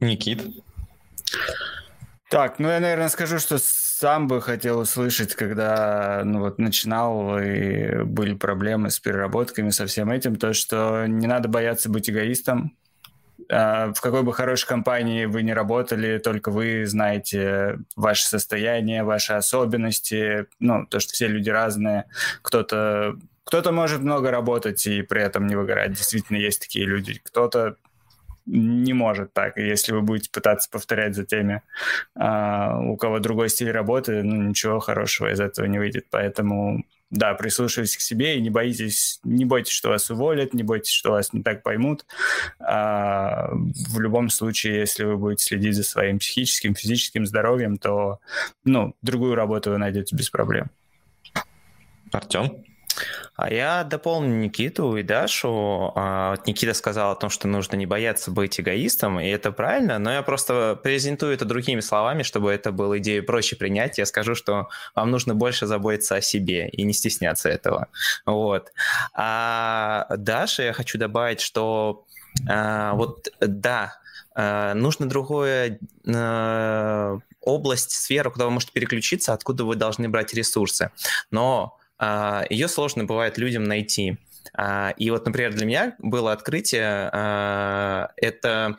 Никит? Так, ну я, наверное, скажу, что сам бы хотел услышать, когда ну, вот, начинал и были проблемы с переработками, со всем этим, то, что не надо бояться быть эгоистом. А, в какой бы хорошей компании вы не работали, только вы знаете ваше состояние, ваши особенности, ну, то, что все люди разные. Кто-то кто-то может много работать и при этом не выгорать. Действительно, есть такие люди. Кто-то не может так. Если вы будете пытаться повторять за теми, а, у кого другой стиль работы, ну, ничего хорошего из этого не выйдет. Поэтому, да, прислушивайтесь к себе и не боитесь, не бойтесь, что вас уволят, не бойтесь, что вас не так поймут. А, в любом случае, если вы будете следить за своим психическим, физическим здоровьем, то, ну, другую работу вы найдете без проблем. Артем? А я дополню Никиту и Дашу. А, вот Никита сказал о том, что нужно не бояться быть эгоистом, и это правильно, но я просто презентую это другими словами, чтобы это было идею проще принять. Я скажу, что вам нужно больше заботиться о себе и не стесняться этого. Вот. А Даша я хочу добавить, что а, вот да, а, нужно другое область, сферу, куда вы можете переключиться, откуда вы должны брать ресурсы. Но ее сложно бывает людям найти. А, и вот, например, для меня было открытие, а, это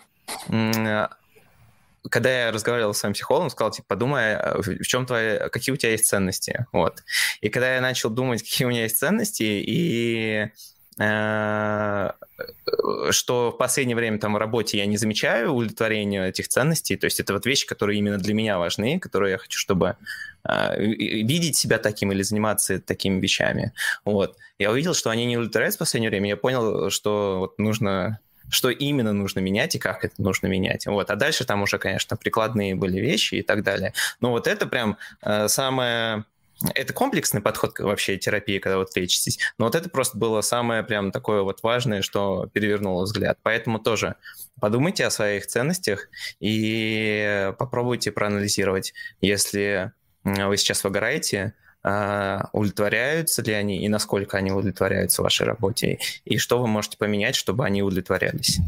когда я разговаривал с своим психологом, сказал, типа, подумай, в чем твои, какие у тебя есть ценности, вот. И когда я начал думать, (laughs) какие у меня есть ценности, и что в последнее время там в работе я не замечаю удовлетворения этих ценностей, то есть это вот вещи, которые именно для меня важны, которые я хочу, чтобы э, видеть себя таким или заниматься такими вещами. Вот. Я увидел, что они не удовлетворяют в последнее время, я понял, что вот нужно что именно нужно менять и как это нужно менять. Вот. А дальше там уже, конечно, прикладные были вещи и так далее. Но вот это прям э, самое это комплексный подход вообще терапии, когда вот лечитесь. Но вот это просто было самое прям такое вот важное, что перевернуло взгляд. Поэтому тоже подумайте о своих ценностях и попробуйте проанализировать, если вы сейчас выгораете, а, удовлетворяются ли они и насколько они удовлетворяются вашей работе, и что вы можете поменять, чтобы они удовлетворялись.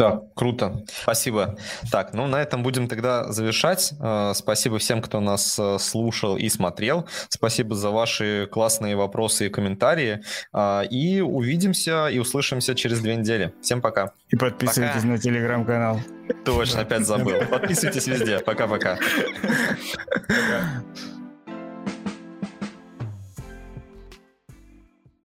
Да, круто. Спасибо. Так, ну на этом будем тогда завершать. Э, спасибо всем, кто нас э, слушал и смотрел. Спасибо за ваши классные вопросы и комментарии. Э, и увидимся и услышимся через две недели. Всем пока. И подписывайтесь пока. на телеграм-канал. Точно, опять забыл. (laughs) Подписывайтесь везде. Пока-пока.